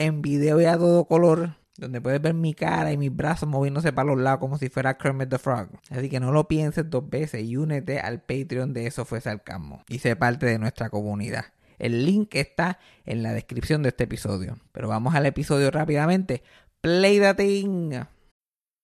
en video y a todo color donde puedes ver mi cara y mis brazos moviéndose para los lados como si fuera Kermit the Frog. Así que no lo pienses dos veces y únete al Patreon de Eso Fue Sarcasmo y sé parte de nuestra comunidad. El link está en la descripción de este episodio. Pero vamos al episodio rápidamente. Play the thing.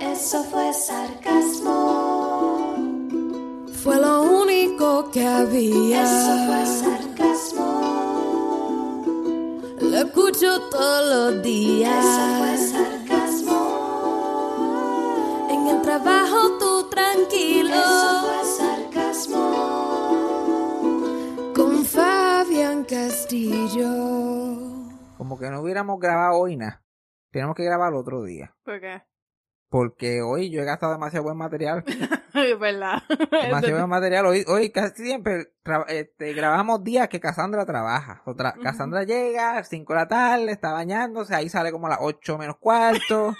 Eso fue sarcasmo. Fue lo único que había. Eso fue sarcasmo. Lo escucho todos los días. Eso fue sarcasmo. En el trabajo tú tranquilo. Eso fue sarcasmo. Con Fabián Castillo. Como que no hubiéramos grabado hoy nada. Tenemos que grabar otro día. ¿Por qué? Porque hoy yo he gastado demasiado buen material. Es verdad. Demasiado buen material. Hoy, hoy casi siempre este, grabamos días que Cassandra trabaja. Otra, Cassandra llega a las 5 de la tarde, está bañándose, ahí sale como a las 8 menos cuarto.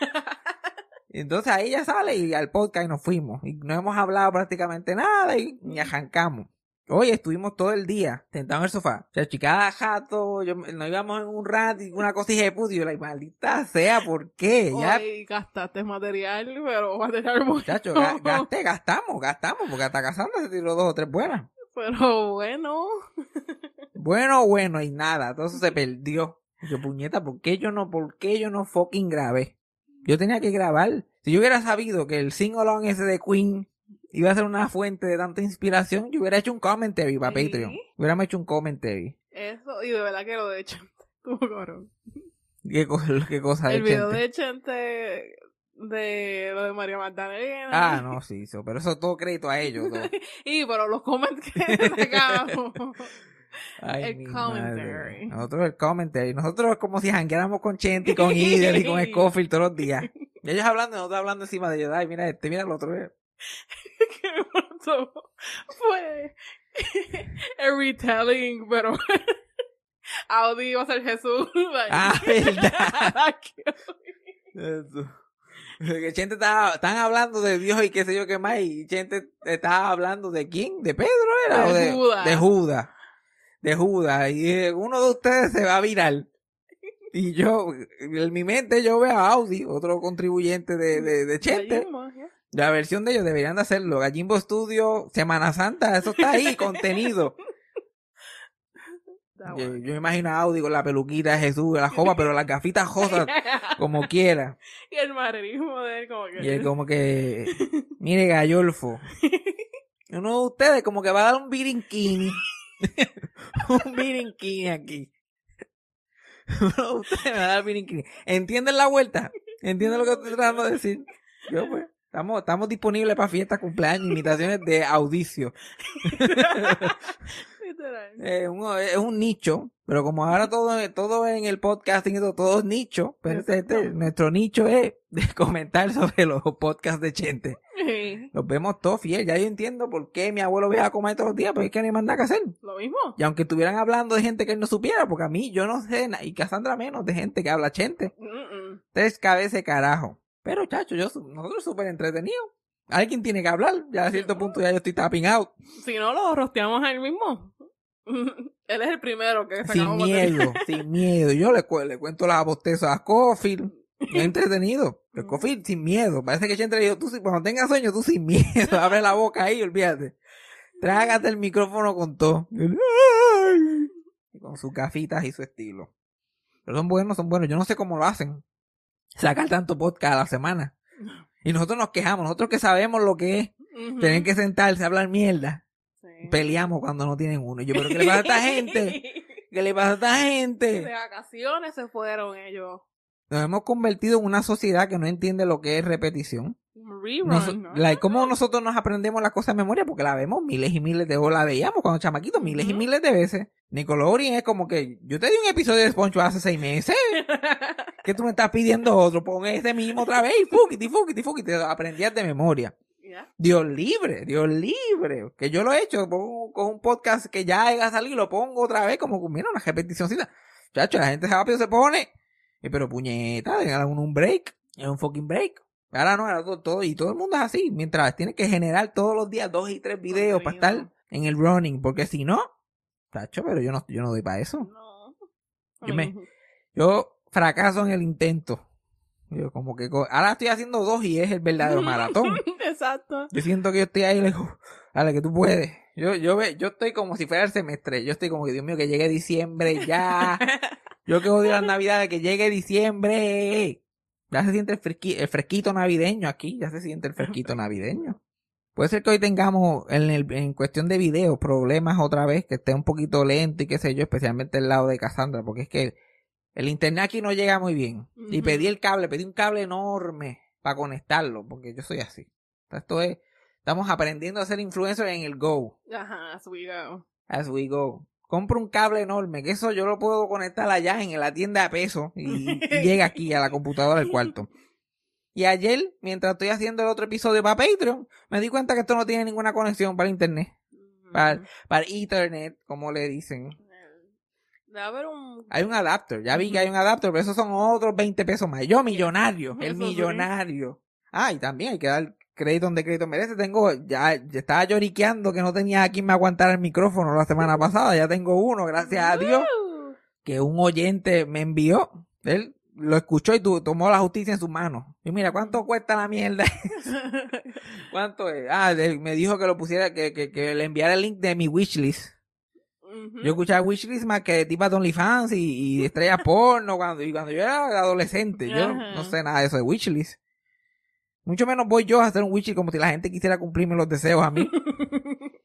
Y Entonces ahí ya sale y al podcast y nos fuimos. Y no hemos hablado prácticamente nada y ni arrancamos. Hoy estuvimos todo el día sentados en el sofá. O sea, cada jato, yo, nos íbamos en un rato y una cosa de puta. Y yo, la maldita sea, ¿por qué? Ya, Hoy gastaste material, pero material bueno. muchachos, ga- gasté, gastamos, gastamos, porque hasta Cassandra se tiró dos o tres buenas. Pero bueno. Bueno, bueno, y nada, todo eso se perdió. Yo, puñeta, ¿por qué yo no, por qué yo no fucking grabé? Yo tenía que grabar. Si yo hubiera sabido que el sing-along ese de Queen iba a ser una fuente de tanta inspiración, yo hubiera hecho un commentary para Sí. Patreon. Hubiéramos hecho un commentary. Eso, y de verdad que lo de Chente. Estuvo cabrón. ¿Qué, qué cosa de El video Chente? de Chente de lo de María Magdalena. Ah, no, sí, eso, pero eso todo crédito a ellos. Y pero los comments que sacamos. Ay, El commentary. madre. Nosotros el commentary. Nosotros es como si jangueáramos con Chente y con Idel y con Scofield todos los días. Y ellos hablando, nosotros hablando encima de ellos. Ay, mira este, mira el otro. que me fue el retelling, pero Audi iba a ser Jesús. like- Ah, verdad. Eso. Que Chente estaba, están hablando de Dios y qué sé yo qué más, y Chente estaba hablando de quién, de Pedro era, De o de Judas. de Judas, de Judas, y uno de ustedes se va a virar. Y yo, en mi mente yo veo a Audi, otro contribuyente de, de, de Chente, ya. La versión de ellos deberían de hacerlo, Gallimbo Studio, Semana Santa, eso está ahí, contenido. Yo, bueno. yo me imagino a Audi con la peluquita de Jesús, la jopa, pero las gafitas rosas, como quiera. y el manerismo de él como que... Y él como que, mire Gallolfo, uno de ustedes como que va a dar un birinquini. un birinquini aquí. Uno de ustedes va a dar birinquini. ¿Entienden la vuelta? ¿Entienden lo que estoy tratando de decir? Yo pues, estamos, estamos disponibles para fiestas, cumpleaños, invitaciones de audicio. Literal. Eh, un- es un nicho, pero como ahora todo, todo en el podcasting todo, es nicho, pues este- este- nuestro nicho es de comentar sobre los podcasts de Chente. Sí. Los vemos todos fiel. Ya yo entiendo por qué mi abuelo viaja a comer todos los días, pero es que no hay más nada que hacer. Lo mismo. Y aunque estuvieran hablando de gente que él no supiera, porque a mí yo no sé, na- y Cassandra menos, de gente que habla chente. Mm-mm. Tres cabezas de carajo. Pero, chacho, yo, nosotros súper entretenidos. Alguien tiene que hablar. Ya a cierto punto ya yo estoy tapping out. Si no, lo rosteamos a él mismo. él es el primero que Sin sacamos material. miedo, sin miedo. Yo le, cu- le cuento las bostezas a Scofield. Es entretenido. El sin miedo. Parece que Chente le dijo, tú si- cuando tengas sueño, tú sin miedo. Abre la boca ahí, olvídate. Trágate el micrófono con todo. Y con sus gafitas y su estilo. Pero son buenos, son buenos. Yo no sé cómo lo hacen. Sacar tanto podcast a la semana. Y nosotros nos quejamos, nosotros que sabemos lo que es tener que sentarse a hablar mierda. Sí. Peleamos cuando no tienen uno. Y yo, pero ¿qué le pasa a esta gente? ¿Qué le pasa a esta De gente? vacaciones se fueron ellos. Nos hemos convertido en una sociedad que no entiende lo que es repetición. Rerun. Nos- ¿no? like, ¿Cómo nosotros nos aprendemos las cosas de memoria? Porque la vemos miles y miles de o la veíamos cuando chamaquitos, miles y miles de veces. Nickelodeon es como que yo te di un episodio de SpongeBob hace seis meses. que tú me estás pidiendo otro? Pon ese mismo otra vez y fuquiti, fuquiti, aprendías de memoria. Dios libre, Dios libre. Que yo lo he hecho pongo- con un podcast que ya haya salido, lo pongo otra vez como, mira, una repeticióncita. Chacho, la gente rápido se pone. Y pero puñeta, déjale uno un break. Es un fucking break. Ahora no, ahora todo, todo- y todo el mundo es así. Mientras tiene que generar todos los días dos y tres videos para estar en el running. Porque si no, chacho, pero yo no, yo no doy para eso. No. Yo me- Yo fracaso en el intento. Yo como que ahora estoy haciendo dos y es el verdadero maratón. Exacto. Yo siento que yo estoy ahí, le digo, dale, que tú puedes. Yo, yo, ve, yo estoy como si fuera el semestre. Yo estoy como que, Dios mío, que llegue diciembre ya. Yo que odio las navidades, que llegue diciembre. Ya se siente el, fresqui- el fresquito navideño aquí. Ya se siente el fresquito navideño. Puede ser que hoy tengamos en, el, en cuestión de videos problemas otra vez, que esté un poquito lento y qué sé yo, especialmente el lado de Cassandra, porque es que el internet aquí no llega muy bien. Y pedí el cable, pedí un cable enorme para conectarlo, porque yo soy así. Esto es, estamos aprendiendo a ser influencers en el Go, Ajá, as we go. as we go. Compro un cable enorme, que eso yo lo puedo conectar allá en la tienda de peso y, y llega aquí a la computadora del cuarto. Y ayer, mientras estoy haciendo el otro episodio para Patreon, me di cuenta que esto no tiene ninguna conexión para internet, para, para Ethernet, como le dicen. Debe haber un. Hay un adapter, ya vi que hay un adapter, pero esos son otros 20 pesos más. Yo, millonario, el millonario. Ah, y también hay que dar crédito donde crédito merece. Tengo, ya, ya estaba lloriqueando que no tenía a quien me aguantara el micrófono la semana pasada. Ya tengo uno, gracias a Dios, que un oyente me envió. Él lo escuchó y tu- tomó la justicia en sus manos. Y mira, ¿cuánto cuesta la mierda? ¿Cuánto es? Ah, me dijo que lo pusiera, que, que, que le enviara el link de mi wishlist. Yo escuchaba wishlist más que de tipas de OnlyFans y, y estrellas porno cuando, y cuando yo era adolescente. Yo no sé nada de eso de wishlist. Mucho menos voy yo a hacer un wishlist como si la gente quisiera cumplirme los deseos a mí.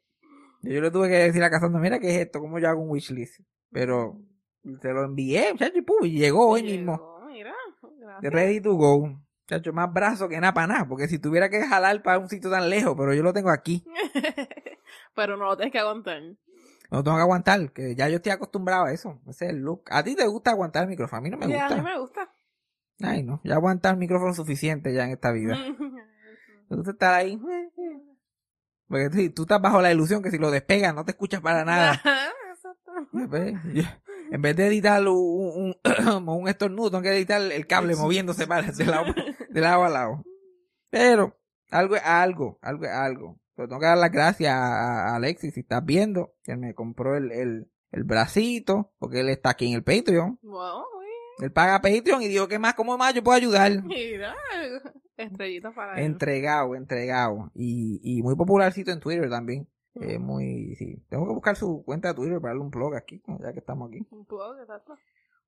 yo le tuve que decir a Casandra, mira qué es esto, cómo yo hago un wishlist. Pero se lo envié, muchacho, y, pum, llegó hoy mismo. Mira, gracias. Ready to go. Chacho, más brazo que nada para nada. Porque si tuviera que jalar para un sitio tan lejos, pero yo lo tengo aquí. Pero no lo tienes que aguantar. No tengo que aguantar, que ya yo estoy acostumbrado a eso. Ese es el look. A ti te gusta aguantar el micrófono, a mí no me Ya, a gusta. mí me gusta. Ay, no. Ya aguantar el micrófono suficiente ya en esta vida. Me gusta estar ahí. Porque tú, tú estás bajo la ilusión que si lo despegas no te escuchas para nada. En vez de editar un, un, un estornudo, tengo que editar el cable moviéndose para de lado, de lado a lado. Pero algo es algo, algo es algo. Pero tengo que dar las gracias a, Alexis, si estás viendo, que me compró el, el, el bracito, porque él está aquí en el Patreon. Wow, Él paga Patreon y dijo, ¿qué más? ¿Cómo más yo puedo ayudar? mira, estrellitas para él. Entregado, entregado. Y, y muy popularcito en Twitter también. Eh, Ujú. muy, sí. Tengo que buscar su cuenta de Twitter para darle un blog aquí, ya que estamos aquí. Un poco, exacto.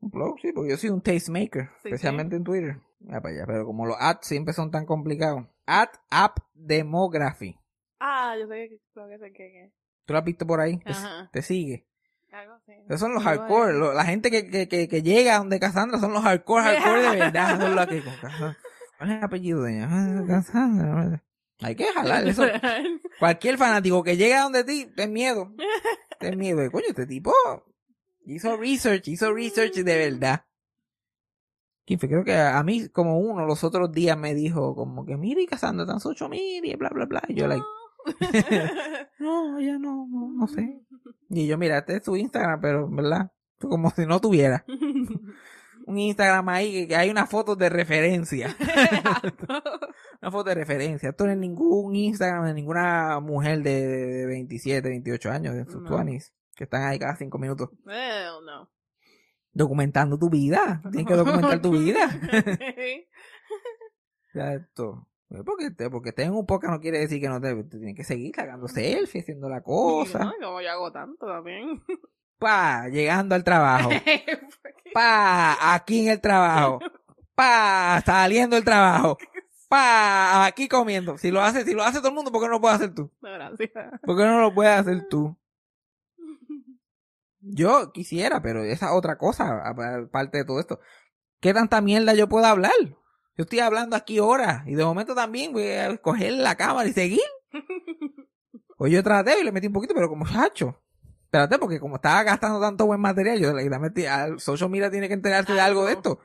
Un blog, sí, porque yo soy un tastemaker, Sí, especialmente en Twitter. Ya para allá, pero como los ads siempre son tan complicados. Ad App Demography. Ah, yo sé que creo que sé que que- ¿Tú lo has visto por ahí? Te, Ajá. te sigue. Algo así. Esos son los hardcore. lo- la gente que, que, que, que llega donde Cassandra son los hardcore, hardcore de verdad. Son los que, ¿Cuál es el apellido de ella? Ah, Cassandra. Hay que jalar eso. Cualquier fanático que llegue a donde ti, ten miedo. Ten miedo. Coño, este tipo hizo research, hizo research de verdad. ¿Quién? Creo que a mí, como uno, los otros días me dijo, como que, mira, y Cassandra, tan ocho mil y bla, bla, bla. Y yo, like, no, ya no, no, no sé. Y yo, mira, este es su Instagram, pero, ¿verdad? Como si no tuviera un Instagram ahí que, hay una foto de referencia. una foto de referencia. Esto no es ningún Instagram de ninguna mujer de, de 27, 28 años, de sus No. 20s, que están ahí cada cinco minutos Well, no. documentando tu vida. Tienes que documentar tu vida. Exacto. Porque, te, porque estés en un podcast no quiere decir que no te, te tienes que seguir sacando selfies, haciendo la cosa. No, como yo hago tanto también. Pa, llegando al trabajo. Pa, aquí en el trabajo. Pa, saliendo del trabajo. Pa, aquí comiendo. Si lo hace, si lo hace todo el mundo, ¿por qué no lo puedes hacer tú? No, gracias. ¿Por qué no lo puedes hacer tú? Yo quisiera, pero esa es otra cosa, aparte de todo esto. ¿Qué tanta mierda yo puedo hablar? Yo estoy hablando aquí horas y de momento también voy a coger la cámara y seguir. Pues yo traté y le metí un poquito, pero como chacho. Espérate, porque como estaba gastando tanto buen material, yo le metí al social media tiene que enterarse de algo de esto.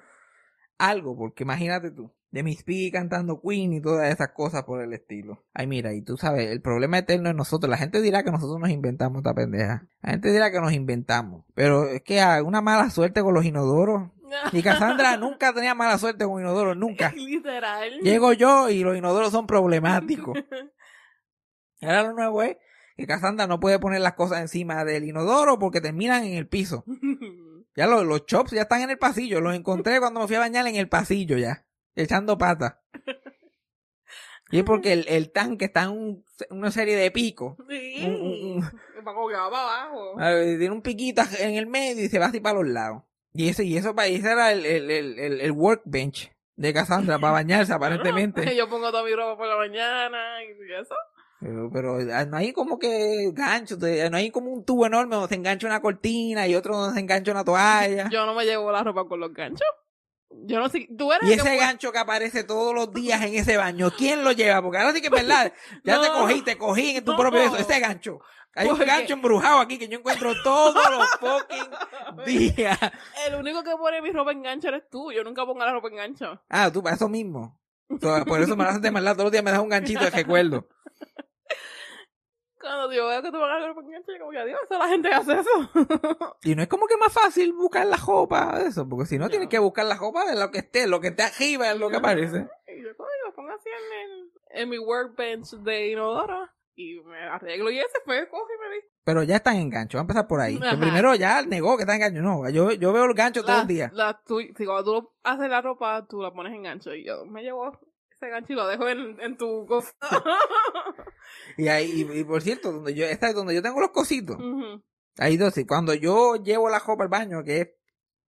Algo, porque imagínate tú, de Miss Piggy cantando Queen y todas esas cosas por el estilo. Ay, mira, y tú sabes, el problema eterno es nosotros. La gente dirá que nosotros nos inventamos esta pendeja. La gente dirá que nos inventamos. Pero es que una mala suerte con los inodoros. Y Cassandra nunca tenía mala suerte con inodoros, nunca. Literal. Llego yo y los inodoros son problemáticos. Ahora lo nuevo es que Cassandra no puede poner las cosas encima del inodoro porque terminan en el piso. Ya los, los chops ya están en el pasillo. Los encontré cuando me fui a bañar en el pasillo ya. Echando pata. Y es porque el, el tanque está en un- una serie de picos. Sí. Un- un- un- Va como que va para abajo. Tiene un piquito en el medio y se va así para los lados. Y ese, y eso, pa- ese era el, el, el, el- workbench de Cassandra para bañarse aparentemente. Yo pongo toda mi ropa por la mañana y eso. Pero, pero ah, no hay como que gancho, te- no hay como un tubo enorme donde se engancha una cortina y otro donde se engancha una toalla. Yo no me llevo la ropa con los ganchos. Yo no sé. Tú eres Y que ese gancho que aparece todos los días en ese baño, ¿quién lo lleva? Porque ahora sí que es verdad, ya te cogí, te cogí en tu No. propio eso, ese gancho. Hay un gancho embrujado aquí que yo encuentro todos los fucking días. El único que pone mi ropa en gancho eres tú. Yo nunca pongo la ropa en gancho. Ah, tú, para eso mismo. Por eso me lo hacen de maldad. Todos los días me das un ganchito de recuerdo. Cuando yo veo que tú pones la ropa en gancho, yo como que esa la gente hace eso. Y no es como que más fácil buscar la ropa de eso, porque si no, No. tienes que buscar la ropa de lo que esté, lo que esté arriba es lo que aparece. Y yo coño, lo pongo así en, el, en mi workbench de inodoro. Y me arreglo y ese fue, coge y me vi. Pero ya están en gancho, vamos a empezar por ahí. Que primero ya negó que está en gancho. No, yo, yo veo el gancho todos los días. La, tú, si cuando tú haces la ropa, tú la pones en gancho. Y yo me llevo ese gancho y lo dejo en, en tu cosa. Y ahí, y, y por cierto, donde yo, esta es donde yo tengo los cositos. Ujú. Ahí dos, y cuando yo llevo la ropa al baño, que es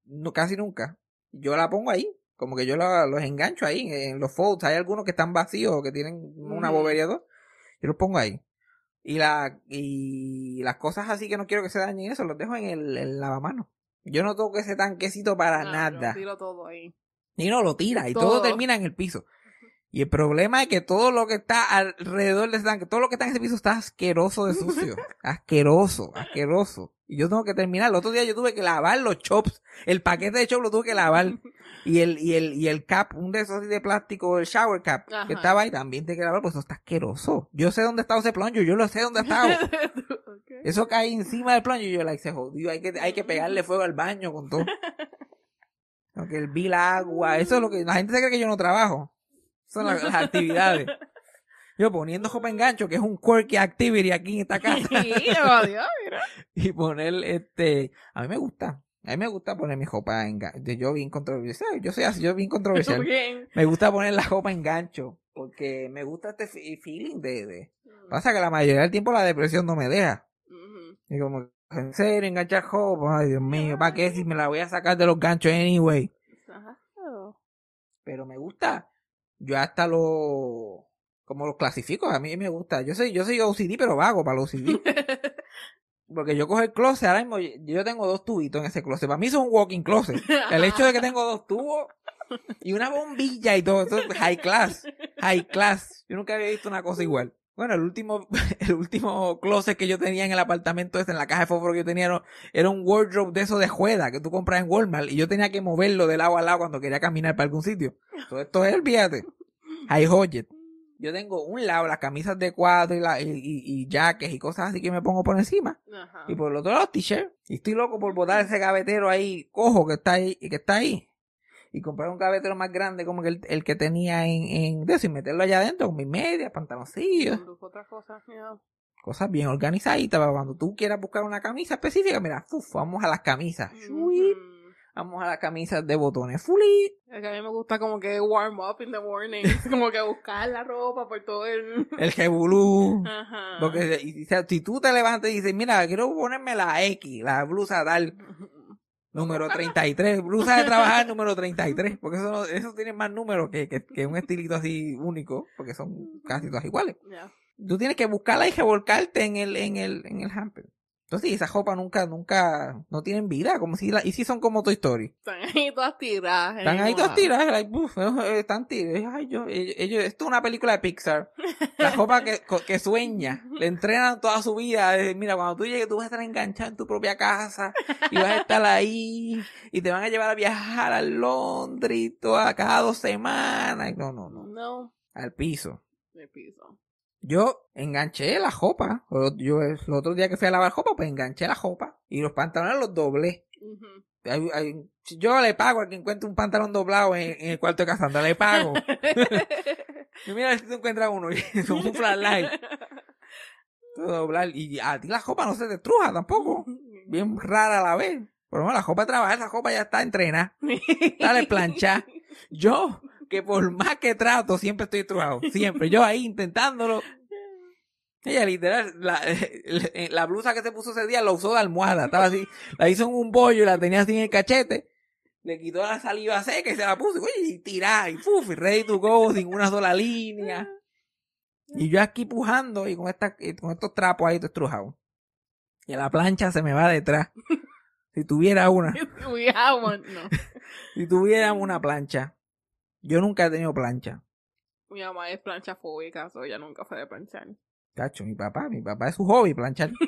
no, casi nunca, yo la pongo ahí. Como que yo la- los engancho ahí, en los folds. Hay algunos que están vacíos, que tienen una bobería dos. Yo los pongo ahí. Y, la, y las cosas así que no quiero que se dañen, eso los dejo en el, el lavamanos. Yo no toco ese tanquecito para nada. tiro todo ahí. Y no lo tira y todo. Todo. termina en el piso. Y el problema es que todo lo que está alrededor de ese tanque, todo lo que está en ese piso está asqueroso de sucio. asqueroso, asqueroso. Y yo tengo que terminar. El otro día yo tuve que lavar los chops. El paquete de chops lo tuve que lavar. Y el, y el, y el cap, un de esos así de plástico, el shower cap, Ajá. que estaba ahí también tengo que lavar, pues eso está asqueroso. Yo sé dónde está ese plonjo, yo lo sé dónde ha estado. Ok. Eso cae encima del plonjo y yo, like, se jodió. Hay que, hay que pegarle fuego al baño con todo. Porque el bill agua, eso es lo que, la gente se cree que yo no trabajo. Son las, las actividades. Yo poniendo ropa en gancho, que es un quirky activity aquí en esta casa. Y poner este, a mí me gusta. A mí me gusta poner mi ropa en gancho. Yo bien controversial, yo soy así, yo bien controversial. Bien. Me gusta poner la ropa en gancho. Porque me gusta este fe- feeling de, de... Pasa que la mayoría del tiempo la depresión no me deja. Y como, en serio, enganchar ropa. Ay, Dios mío, ¿para qué si me la voy a sacar de los ganchos anyway? Ajá. Pero me gusta. Yo hasta lo... Como los clasifico, a mí me gusta. Yo soy, yo soy OCD, pero vago para los OCD. Porque yo cojo el closet, ahora mismo yo tengo dos tubitos en ese closet. Para mí es un walking closet. El hecho de que tengo dos tubos y una bombilla y todo, eso es high class. High class. Yo nunca había visto una cosa igual. Bueno, el último, el último closet que yo tenía en el apartamento este, en la caja de fósforo que yo tenía, era, era un wardrobe de eso de juega que tú compras en Walmart y yo tenía que moverlo de lado a lado cuando quería caminar para algún sitio. Todo esto es, olvídate. High hodget. Yo tengo un lado las camisas de cuadro y, la, y, y, y jackets y cosas así que me pongo por encima. Ajá. Y por el otro lado, los t-shirts. Y estoy loco por botar ese gavetero ahí, cojo que está ahí, que está ahí. Y comprar un gavetero más grande como el, el que tenía en, en de eso y meterlo allá adentro con mis medias, pantaloncillos, otras cosas, cosas bien organizaditas para cuando tú quieras buscar una camisa específica, mira, uf, vamos a las camisas. Ujú. Vamos a las camisas de botones fully. Es que a mí me gusta como que warm up in the morning. como que buscar la ropa por todo el... El jebulú. Ajá. Porque y- si tú te levantas y dices, mira, quiero ponerme la X, la blusa tal, número 33, blusa de trabajar número 33, porque eso, no- eso tiene más números que, que, que un estilito así único, porque son casi todas iguales. Ya. Tú tienes que buscarla y revolcarte en el, en el, en el hamper. Entonces, esas ropas nunca, nunca, no tienen vida, como si la, y si son como Toy Story. Están ahí todas tiradas. Están ahí todas tiradas, like, uf, eh, están tiradas. Ay, yo, ellos, esto es una película de Pixar. La ropa que, que sueña, le entrenan toda su vida. Mira, cuando tú llegues, tú vas a estar enganchado en tu propia casa y vas a estar ahí y te van a llevar a viajar a Londres toda, cada dos semanas. No, no, no. No, Al piso. de piso. Yo enganché la jopa. Yo el otro día que fui a lavar jopa, pues enganché la jopa y los pantalones los doblé. Ujú. Hay- hay- yo le pago a quien encuentre un pantalón doblado en, en el cuarto de Casandra, le pago. y mira si tú encuentras uno, con un flashlight, doblar. Y a ti la jopa no se te estruja tampoco. Bien rara a la vez. Pero bueno, la jopa de trabajar, esa jopa ya está entrenada. Dale plancha. Yo, que por más que trato, siempre estoy estrujado. Siempre. Yo ahí intentándolo. Ella literal, la, eh, la blusa que se puso ese día la usó de almohada. Estaba así, la hizo en un bollo y la tenía así en el cachete. Le quitó la saliva seca y se la puso. Oye, y tirá, y puf, y ready to go, sin una sola línea. Y yo aquí pujando y con, esta, y con estos trapos ahí estrujado. Y la plancha se me va detrás. Si tuviera una. We have one. No. Si tuviera una plancha. Yo nunca he tenido plancha. Mi mamá es plancha fóbica, so ella nunca fue de planchar. Cacho, mi papá, mi papá es su hobby, planchar.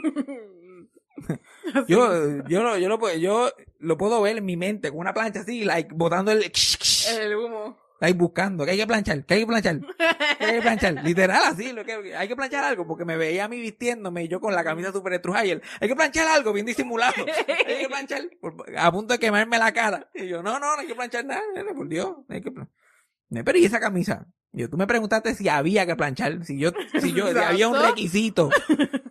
Yo, yo, lo, yo, lo, puedo- yo lo puedo ver en mi mente con una plancha así, like, botando el, El humo. Like, buscando, que hay que planchar, que hay que planchar, que hay que planchar. Literal, así, lo que, hay que planchar algo, porque me veía a mí vistiéndome y yo con la camisa super estrujada y él, hay que planchar algo, bien disimulado. Hay que planchar, por- a punto de quemarme la cara. Y yo, no, no, no hay que planchar nada, por Dios, hay que plan- No, Pero ¿y esa camisa? Y yo, tú me preguntaste si había que planchar, si yo, si yo, si había un requisito.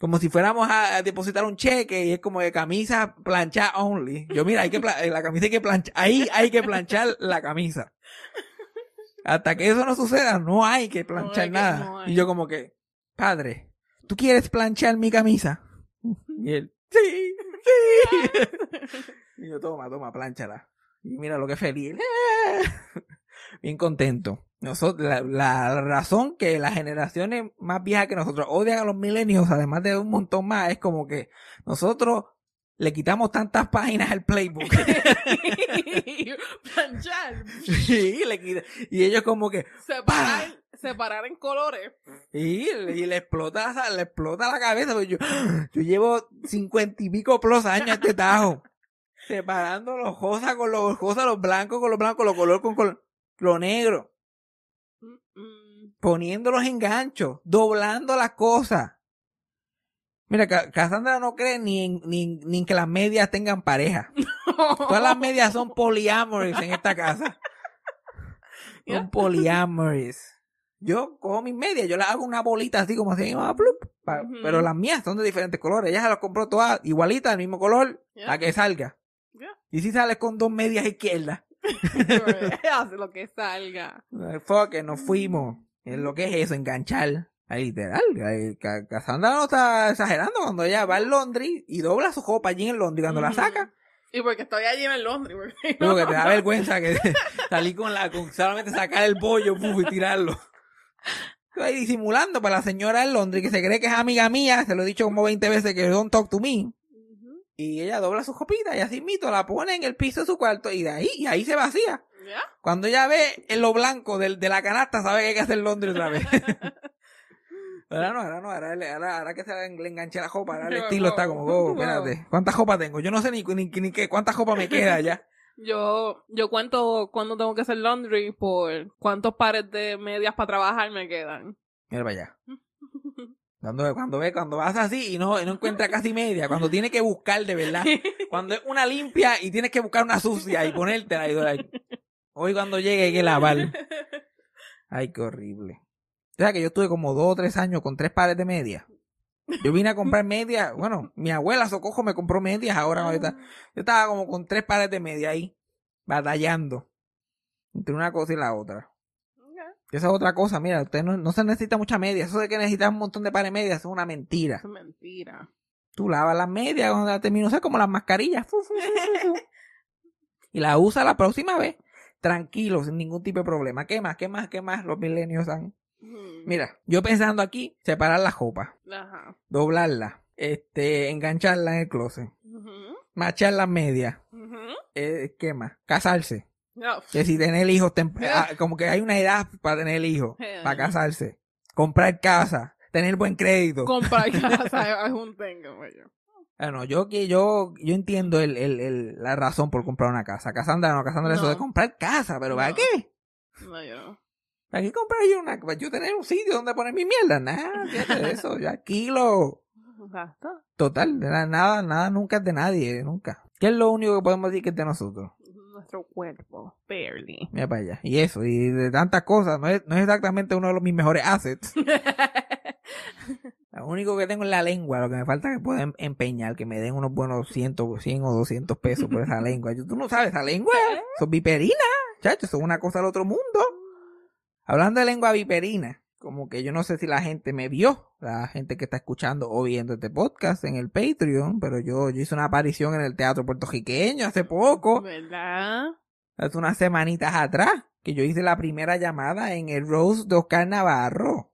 Como si fuéramos a, depositar un cheque y es como de camisa planchar only. Yo, mira, hay que pla- la camisa hay que planchar, ahí hay que planchar la camisa. Hasta que eso no suceda, no hay que planchar hay que- nada. no. Y yo como que, padre, ¿tú quieres planchar mi camisa? Y él, sí, sí. Y yo, toma, toma, planchala. Y mira lo que feliz. Bien contento. Nosotros, la, la razón que las generaciones más viejas que nosotros odian a los milenios, además de un montón más, es como que nosotros le quitamos tantas páginas al playbook. planchar. Sí, le quita- y ellos como que, Separar, separar en colores. y, y le explota, la- le explota la cabeza. Yo, yo llevo cincuenta y pico plus años a este tajo. Separando los cosas con los cosas, los blancos con los blancos, los color con color, lo negro. Mm, mm. Poniendo los enganchos, doblando las cosas. Mira, Ca- Cassandra no cree ni en, ni, en- ni en que las medias tengan pareja. Todas las medias son poliamorous en esta casa. Son Ya. poliamorous. Yo cojo mis medias, yo las hago una bolita así como así, ah, plup, pa- pero las mías son de diferentes colores. Ella se las compró todas igualitas, del mismo color, la que salga. Y si sales con dos medias izquierdas, Haz lo que salga. eh, fuck, nos fuimos. Es lo que es eso, enganchar. Ahí, literal, Cassandra no está exagerando cuando ella va al Londres y dobla su ropa allí en Londres. Cuando la saca, Y porque estoy allí en el Londres. porque- Luego que te da vergüenza que salí con la, con solamente sacar el bollo puf, y tirarlo. Estoy disimulando para la señora en Londres que se cree que es amiga mía, se lo he dicho como 20 veces que don't talk to me. Y ella dobla su copita y así mito la pone en el piso de su cuarto y de ahí, y ahí se vacía. ¿Ya? Cuando ella ve en lo blanco del, de la canasta, sabe que hay que hacer Londres otra vez. Ahora no, ahora no, ahora, ahora, ahora que se le enganché la jopa, ahora el estilo está como, oh, espérate, ¿cuántas jopas tengo? Yo no sé ni, ni, ni qué, cuántas jopas me queda ya. Yo, yo cuento cuándo tengo que hacer laundry por cuántos pares de medias para trabajar me quedan. Mira para allá. Cuando, cuando ve, cuando vas así y no, y no encuentra casi media, cuando tiene que buscar de verdad, cuando es una limpia y tienes que buscar una sucia y ponértela y hoy cuando llegue hay que lavar. Ay, qué horrible. O sea que yo estuve como dos o tres años con tres pares de media. Yo vine a comprar medias, bueno, mi abuela Socojo me compró medias ahora ahorita. Yo estaba como con tres pares de medias ahí, batallando entre una cosa y la otra. Esa es otra cosa, mira, usted no, no se necesita mucha media. Eso de que necesitas un montón de pares de medias es una mentira. Es mentira. Tú lavas las medias cuando la terminas, es como las mascarillas. y la usas la próxima vez, tranquilo, sin ningún tipo de problema. ¿Qué más? ¿Qué más? ¿Qué más los milenios han? Mira, yo pensando aquí, separar la ropa, Ajá. doblarla, este, engancharla en el closet, Ujú. machar las medias, eh, ¿qué más? Casarse. No. Que si tener hijos, tem- ah, como que hay una edad para tener hijos, Eh. para casarse, comprar casa, tener buen crédito. Comprar casa es un tengo, güey. Bueno, yo que yo, yo entiendo el, el, el- la razón por comprar una casa. Casandra no, Casandra eso No. de comprar casa, pero ¿para qué? No, yo no. ¿Para qué comprar yo una para yo tener un sitio donde poner mi mierda? Nada, fíjate de eso, yo alquilo. Exacto. Total, nada, nada nunca es de nadie, nunca. ¿Qué es lo único que podemos decir que es de nosotros? Nuestro cuerpo. Barely. Mira para allá. Y eso, y de tantas cosas, no es, no es exactamente uno de los, mis mejores assets. Lo único que tengo es la lengua, lo que me falta es que pueda em- empeñar, que me den unos buenos 100, 100 o 200 pesos por esa lengua. Yo- Tú no sabes esa lengua, son viperinas, chacho, son una cosa del otro mundo. Hablando de lengua viperina, como que yo no sé si la gente me vio, la gente que está escuchando o viendo este podcast en el Patreon, pero yo, yo hice una aparición en el teatro puertorriqueño hace poco, ¿Verdad? hace unas semanitas atrás, que yo hice la primera llamada en el Rose de Oscar Navarro.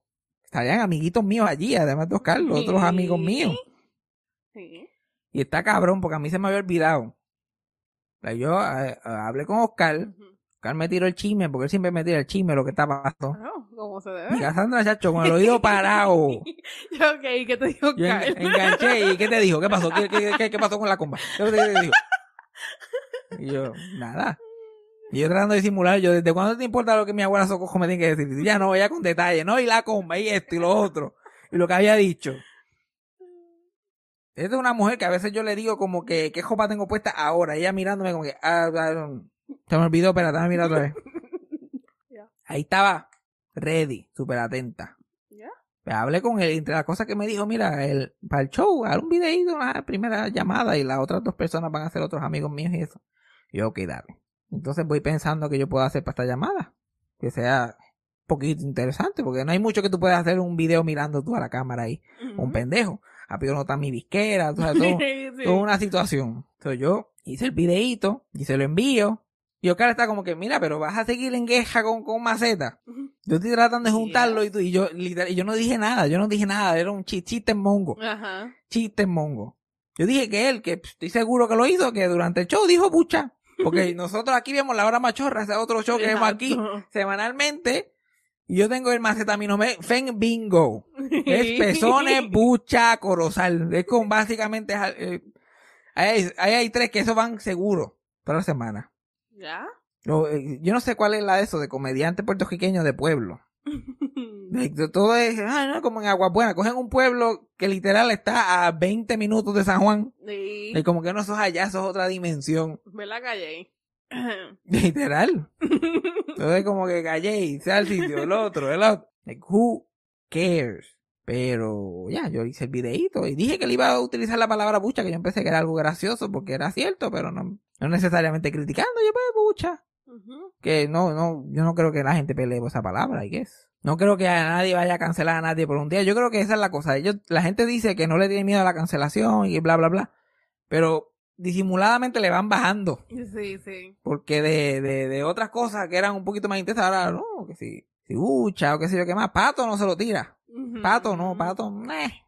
Estarían amiguitos míos allí, además de Oscar, los otros amigos míos. Sí. Y está cabrón, porque a mí se me había olvidado. Yo eh, hablé con Oscar, Ujú. Oscar me tiró el chisme, porque él siempre me tira el chisme lo que está pasando. Claro, como se Y debe. Cassandra, chacho, con el oído parado. Yo, ok, ¿qué te dijo Yo en- Carl? enganché, ¿y qué te dijo? ¿Qué pasó? ¿Qué, qué, qué- qué pasó con la comba? ¿Qué te, qué te dijo? Y yo, nada. Y yo tratando de disimular, yo, ¿desde cuándo te importa lo que mi abuela Socojo me tiene que decir? Ya no, ya con detalle, ¿no? Y la comba, y esto, y lo otro. Y lo que había dicho. Esta es una mujer que a veces yo le digo como que, ¿qué ropa tengo puesta ahora? Ella mirándome como que, ah, ah, se me olvidó, espérate, déjame mirar otra vez. Ahí estaba, ready, súper atenta. Pues hablé con él, entre las cosas que me dijo, mira, el, para el show, haz un videito, una primera llamada y las otras dos personas van a ser otros amigos míos y eso. Y yo, ok, dale. Entonces voy pensando que yo puedo hacer para esta llamada. Que sea un poquito interesante, porque no hay mucho que tú puedas hacer un video mirando tú a la cámara ahí. Un pendejo. Rápido no está mi disquera, tú sabes, todo, Sí. toda una situación. Entonces yo hice el videito y se lo envío. Y Oscar está como que, mira, pero vas a seguir en queja con, con maceta. Yo estoy tratando de juntarlo y, tú, y yo literal, y yo no dije nada, yo no dije nada, era un chi- chiste en mongo, Ajá. chiste en mongo. Yo dije que él, que pff, estoy seguro que lo hizo, que durante el show dijo pucha. Porque nosotros aquí vemos la hora machorra, ese otro show que vemos aquí semanalmente. Y yo tengo el macetaminofén bingo. Es pezones, bucha, corozal. Es con básicamente, eh, ahí, hay, ahí hay tres que esos van seguros toda la semana. ¿Ya? Eh, yo no sé cuál es la de eso, de comediante puertorriqueño de pueblo. Todo es, ah, no, como en Agua Buena. Cogen un pueblo que literal está a 20 minutos de San Juan. Sí. Y como que no sos allá, sos otra dimensión. Ve la calle. Literal. Entonces como que callé y sea el sitio, el otro, el otro. Like, who cares? Pero ya, yo hice el videíto y dije que le iba a utilizar la palabra bucha, que yo pensé que era algo gracioso porque era cierto, pero no, no necesariamente criticando, yo pues bucha. Que no, no, yo no creo que la gente pelee por esa palabra, ¿y qué es? No creo que a nadie vaya a cancelar a nadie por un día. Yo creo que esa es la cosa. Ellos, la gente dice que no le tiene miedo a la cancelación y bla, bla, bla. Pero disimuladamente le van bajando. Sí, sí. Porque de, de, de otras cosas que eran un poquito más intensas, ahora no, que si, si bucha o qué sé yo qué más. Pato no se lo tira. Pato no, pato, meh,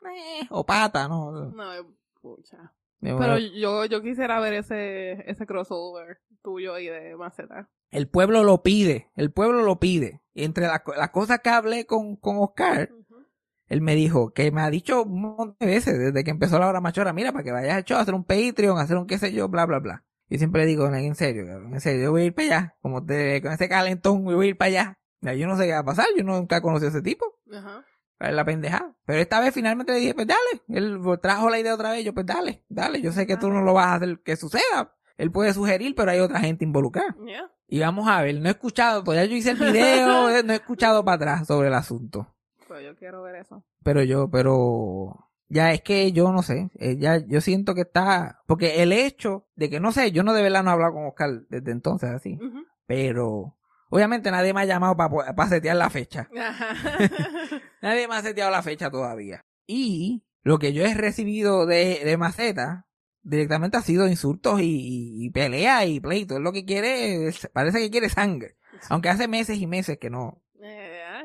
meh, o pata, no. No, es pucha. Pero yo, yo quisiera ver ese, ese crossover tuyo y de Maceta. el pueblo lo pide, el pueblo lo pide. Y entre las, las cosas que hablé con, con Oscar, él me dijo, que me ha dicho un montón de veces desde que empezó la hora machora, mira, para que vayas al show, a hacer un Patreon, a hacer un qué sé yo, bla, bla, bla. Y siempre le digo, "No, en serio, en serio, yo voy a ir para allá, como te, con ese calentón, yo voy a ir para allá. Yo no sé qué va a pasar, yo nunca conocí a ese tipo. Ajá. La pendeja. Pero esta vez finalmente le dije, pues dale. Él trajo la idea otra vez, yo pues dale, dale. Yo sé que tú no lo vas a hacer que suceda. Él puede sugerir, pero hay otra gente involucrada. Yeah. Y vamos a ver, no he escuchado, todavía yo hice el video, eh, no he escuchado para atrás sobre el asunto. pero yo quiero ver eso. Pero yo, pero ya es que yo no sé, eh, ya yo siento que está, porque el hecho de que no sé, yo no de verdad no he hablado con Oscar desde entonces así, pero obviamente nadie me ha llamado para setear la fecha. Nadie me ha seteado la fecha todavía. Y lo que yo he recibido de, de Maceta directamente ha sido insultos y, y, y pelea y pleito. Es lo que quiere, es- parece que quiere sangre. Aunque hace meses y meses que no.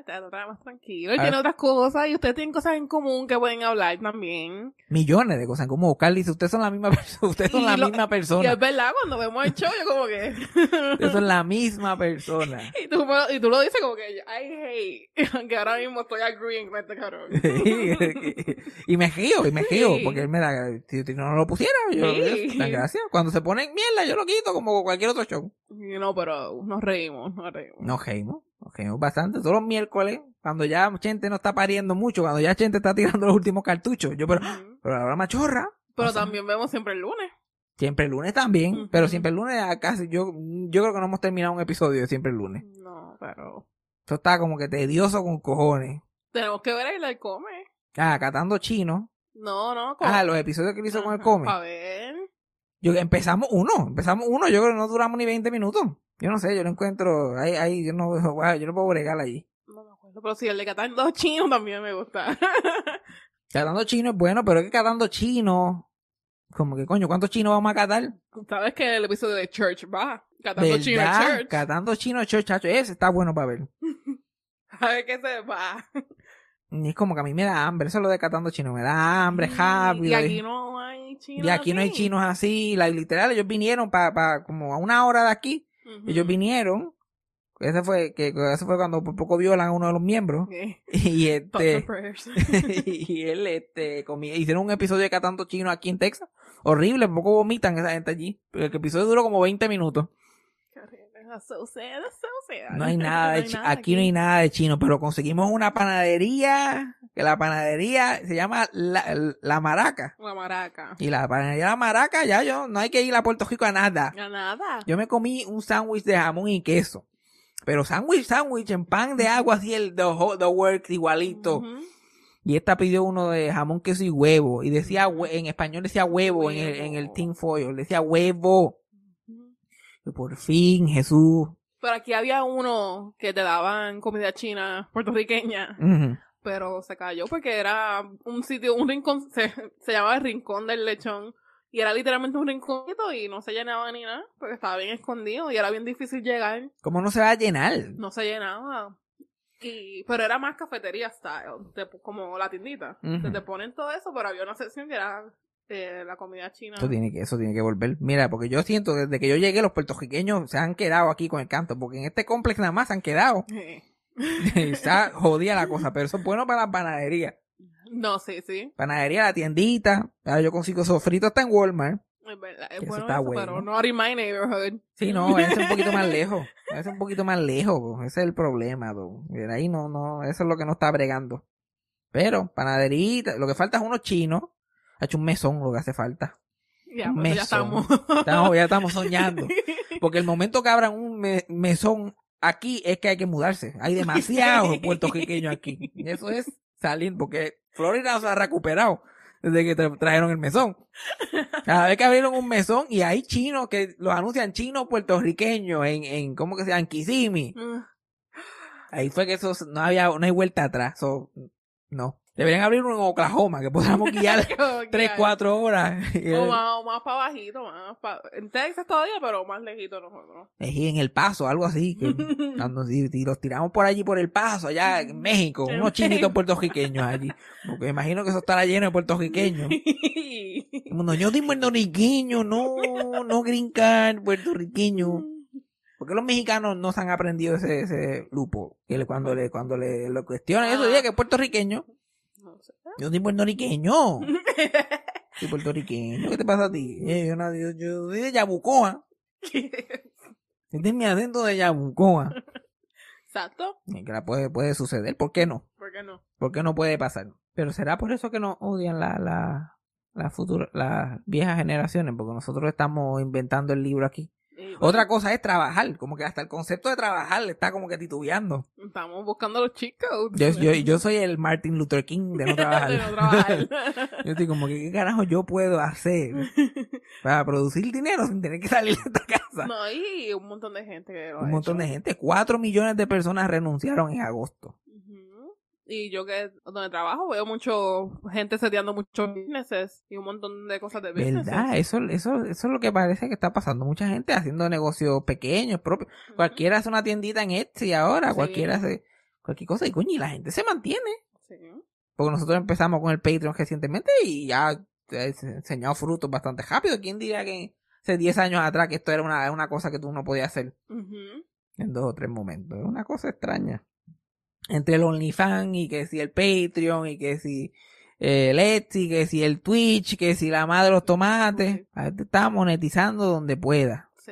Está, está más tranquilo. Él A tiene otras cosas y ustedes tienen cosas en común que pueden hablar también. Millones de cosas. Como Oscar dice, ustedes son la misma persona. Ustedes son Y la lo- misma Y persona. es verdad, cuando vemos el show, yo como que... Ustedes son la misma persona. y, tú, y tú lo dices como que, I hate, aunque ahora mismo estoy agreeing con este cabrón. y me río, y me río, Sí. porque él me da, si, si no lo pusiera, yo Sí. gracias. Cuando se pone en mierda, yo lo quito como cualquier otro show. Y no, pero nos reímos, nos reímos. Nos reímos, nos reímos bastante. Todos los miércoles, cuando ya Chente no está pariendo mucho, cuando ya Chente está tirando los últimos cartuchos, yo, pero, pero ahora machorra. Pero O sea, también vemos siempre el lunes. Siempre el lunes también, pero siempre el lunes a casi, yo, yo creo que no hemos terminado un episodio de siempre el lunes. No, pero... Esto está como que tedioso con cojones. Tenemos que ver el del come. Ah, catando chino. No, no, come. Ah, los episodios que él hizo con el come. A ver. Yo, empezamos uno, empezamos uno, yo creo que no duramos ni 20 minutos. Yo no sé, yo no encuentro, ahí, ahí, yo no, wow, yo no puedo bregar allí. No me acuerdo, pero sí, el de Catán dos chinos también me gusta. Catando chino es bueno, pero es que catando chino, como que coño, ¿cuántos chinos vamos a catar? ¿Sabes que el episodio de Church va? Catando chino ¿Verdad? Church. Catando chino church, chacho, ese está bueno para ver. A ver qué se va. Y es como que a mí me da hambre, eso es lo de catando chino, me da hambre rápido. Y aquí no hay chinos. y aquí no hay así. chinos así, la, literal, ellos vinieron para, como a una hora de aquí, ellos vinieron, ese fue, que, ese fue cuando por poco violan a uno de los miembros, y este, y él, este, comi- hicieron un episodio de catando chino aquí en Texas, horrible, por poco vomitan esa gente allí, el episodio duró como 20 minutos. So sad, so sad. No hay nada de hay aquí no hay nada de chino, pero conseguimos una panadería, que la panadería se llama La, La Maraca. La maraca. Y la panadería La Maraca, ya yo, no hay que ir a Puerto Rico a nada. Ya nada. Yo me comí un sándwich de jamón y queso. Pero sándwich, sándwich en pan de agua, así el The, the Works igualito. Y esta pidió uno de jamón, queso y huevo. Y decía, en español decía huevo, En, el, en el Huevo. tin foil. Decía huevo. Ujú. Y por fin, Jesús. Pero aquí había uno que te daban comida china puertorriqueña, pero se cayó porque era un sitio, un rincón, se, se llamaba el Rincón del Lechón, y era literalmente un rinconcito y no se llenaba ni nada, porque estaba bien escondido y era bien difícil llegar, ¿Cómo no se va a llenar? no se llenaba. Y, pero era más cafetería style, te- como la tiendita. Ujú. Te, te ponen todo eso, pero había una sección que era eh, la comida china. Eso tiene que, eso tiene que volver. Mira, porque yo siento desde que yo llegué, los puertorriqueños se han quedado aquí con el canto, porque en este complex nada más se han quedado. Eh. Está jodida la cosa, pero eso es bueno para la panadería. No, sí, sí. Panadería, la tiendita. Ahora yo consigo sofrito hasta en Walmart. Es verdad, es Eso bueno está eso, bueno. pero not in my neighborhood. Sí, no, es un poquito más lejos. Es un poquito más lejos. Ese es el problema. Mira, ahí no, no, eso es lo que no está bregando. Pero, panaderita, lo que falta es unos chinos. Ha hecho un mesón lo que hace falta. Ya, Un pues ya estamos. Estamos, ya estamos soñando. Porque el momento que abran un me- mesón aquí es que hay que mudarse. Hay demasiados puertorriqueños aquí. Y eso es salir, porque Florida se ha recuperado desde que tra- trajeron el mesón. Cada vez que abrieron un mesón y hay chinos que los anuncian chinos puertorriqueños en, en ¿cómo que se llama? En Kissimmee. Mm, Ahí fue que eso no había, no hay vuelta atrás. So, no. Deberían abrir uno en Oklahoma, que podamos guiar tres, cuatro horas. O más, o más para bajito, más pa- en Texas todavía, pero más lejito nosotros. Ejí, en el paso, algo así. Que cuando si, si los tiramos por allí por el paso, allá en México, En unos chinitos México. puertorriqueños allí. Porque imagino que eso estará lleno de puertorriqueños. Mundo, yo soy puertorriqueño, no, no green card, puertorriqueño. Porque los mexicanos no se han aprendido ese, ese grupo. Que cuando le, cuando le lo cuestionan eso, Ah. dice que es puertorriqueño. Yo soy puertorriqueño. Soy puertorriqueño. ¿Qué te pasa a ti? Eh, yo, yo, yo soy de Yabucoa. Este es mi acento de Yabucoa. Exacto. Que la puede, puede suceder. ¿Por qué no? ¿Por qué no? ¿Por qué no puede pasar? Pero será por eso que nos odian la, la, la futura, las viejas generaciones, porque nosotros estamos inventando el libro aquí. Y Sí, Otra cosa es trabajar, como que hasta el concepto de trabajar le está como que titubeando. Estamos buscando los chicos. Yo, yo, yo soy el Martin Luther King de no trabajar. De no trabajar. yo estoy como que, ¿qué carajo yo puedo hacer para producir dinero sin tener que salir de esta casa? no, y un montón de gente que lo ha Un montón hecho. de gente, cuatro millones de personas renunciaron en agosto. Y yo que donde trabajo veo mucho gente seteando muchos businesses y un montón de cosas de businesses. ¿Verdad? Eso, eso, eso es lo que parece que está pasando. Mucha gente haciendo negocios pequeños, propios. Cualquiera hace una tiendita en Etsy ahora, Sí. cualquiera hace cualquier cosa. Y coño, y la gente se mantiene. Sí. Porque nosotros empezamos con el Patreon recientemente y ya ha enseñado frutos bastante rápido. ¿Quién diría que hace 10 años atrás que esto era una, una cosa que tú no podías hacer en dos o tres momentos? Es una cosa extraña. Entre el OnlyFans y que si el Patreon y que si eh, el Etsy, que si el Twitch, que si la madre de los tomates. La gente está monetizando donde pueda. Sí.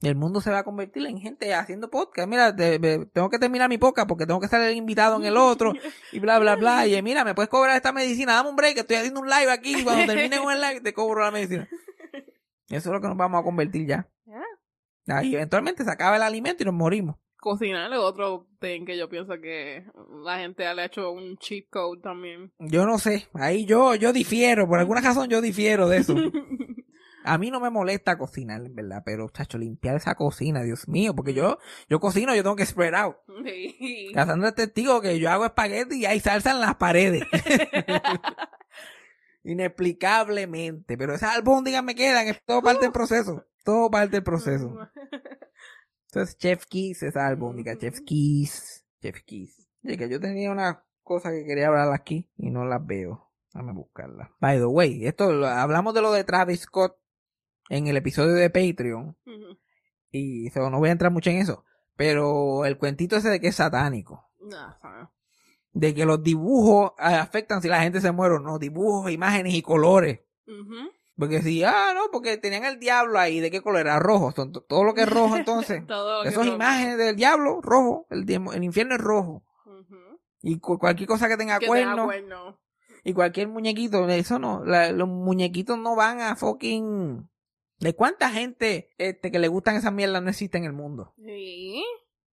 Y el mundo se va a convertir en gente haciendo podcast. Mira, te- tengo que terminar mi podcast porque tengo que estar el invitado en el otro y bla, bla, bla. Y mira, me puedes cobrar esta medicina, dame un break, estoy haciendo un live aquí. Y cuando termine con el live, te cobro la medicina. Eso es lo que nos vamos a convertir ya. Ya. Ahí eventualmente se acaba el alimento y nos morimos. Cocinar es otro thing que yo pienso que la gente le ha hecho un cheat code también. Yo no sé. Ahí yo, yo difiero. Por alguna razón yo difiero de eso. A mí no me molesta cocinar, en verdad. Pero, chacho, limpiar esa cocina, Dios mío. Porque yo, yo cocino, yo tengo que spread out. Sí. Cassandra es testigo que yo hago espagueti y hay salsa en las paredes. Inexplicablemente. Pero esas albóndigas me quedan. Es todo parte del proceso. Todo parte del proceso. Entonces, Chef Kiss, esa albóndiga. Chef Kiss. Chef Kiss. Que yo tenía una cosa que quería hablar aquí y no las veo. Dame buscarla. By the way, esto hablamos de lo de Travis Scott en el episodio de Patreon. Y so, no voy a entrar mucho en eso. Pero el cuentito ese de que es satánico. No, de que los dibujos eh, afectan si la gente se muere o no, dibujos, imágenes y colores. Porque si, ah, no, porque tenían el diablo ahí, ¿de qué color era? Rojo. Todo lo que es rojo entonces. Todo lo que Esas imágenes del diablo, rojo. El, el infierno es rojo. Y cu- cualquier cosa que tenga Que tenga cuerno. y cualquier muñequito, eso no, la- los muñequitos no van a fucking... ¿De cuánta gente este, que le gustan esas mierdas no existe en el mundo? Sí.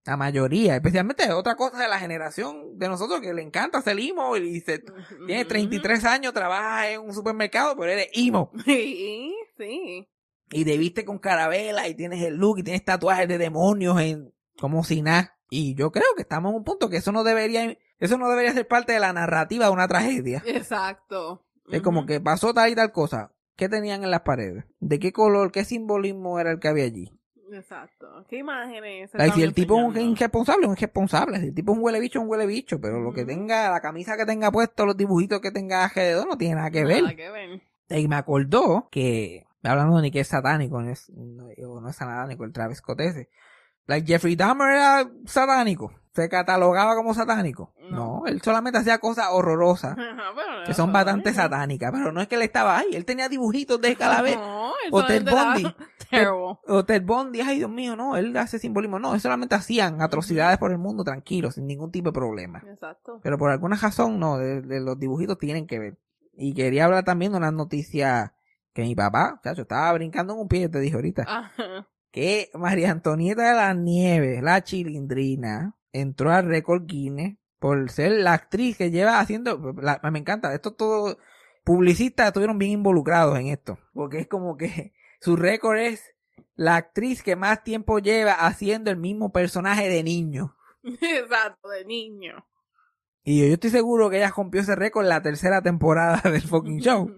La mayoría, especialmente otra cosa de la generación de nosotros que le encanta hacer emo y se, Tienes 33 años, trabajas en un supermercado, pero eres emo. Sí, sí. Y te viste con carabela y tienes el look y tienes tatuajes de demonios en como si nada. Y yo creo que estamos en un punto que eso no debería, eso no debería ser parte de la narrativa de una tragedia. Exacto. Es como que pasó tal y tal cosa. ¿Qué tenían en las paredes? ¿De qué color, qué simbolismo era el que había allí? Exacto. ¿Qué imágenes? Like, si el tipo es un irresponsable, es un irresponsable. Si el tipo es un huele bicho, es un huele bicho. Pero lo que tenga, la camisa que tenga puesto, los dibujitos que tenga alrededor, no tiene nada que ver. Nada que ver. Y me acordó que, hablando de ni que es satánico, no es, no, no es satánico el Travis Scott ese. Like Jeffrey Dahmer era satánico. Se catalogaba como satánico. No, No. él solamente hacía cosas horrorosas. Ajá, pero Que son bastante satánicas. Pero no es que él estaba ahí. Él tenía dibujitos de calavera. No, él O Ted solamente era Bundy. Terrible. O Ted Bundy, ay Dios mío, no, él hace simbolismo. No, él solamente hacían atrocidades por el mundo tranquilos, sin ningún tipo de problema. Exacto. Pero por alguna razón, no, de, de los dibujitos tienen que ver. Y quería hablar también de una noticia que mi papá, chacho, estaba brincando en un pie, te dije ahorita. Ajá. Que María Antonieta de la Nieves, la chilindrina, entró al récord Guinness por ser la actriz que lleva haciendo, la- me encanta, esto todo, publicistas estuvieron bien involucrados en esto, porque es como que su récord es la actriz que más tiempo lleva haciendo el mismo personaje de niño. Exacto, de niño. Y yo, yo estoy seguro que ella rompió ese récord en la tercera temporada del fucking show.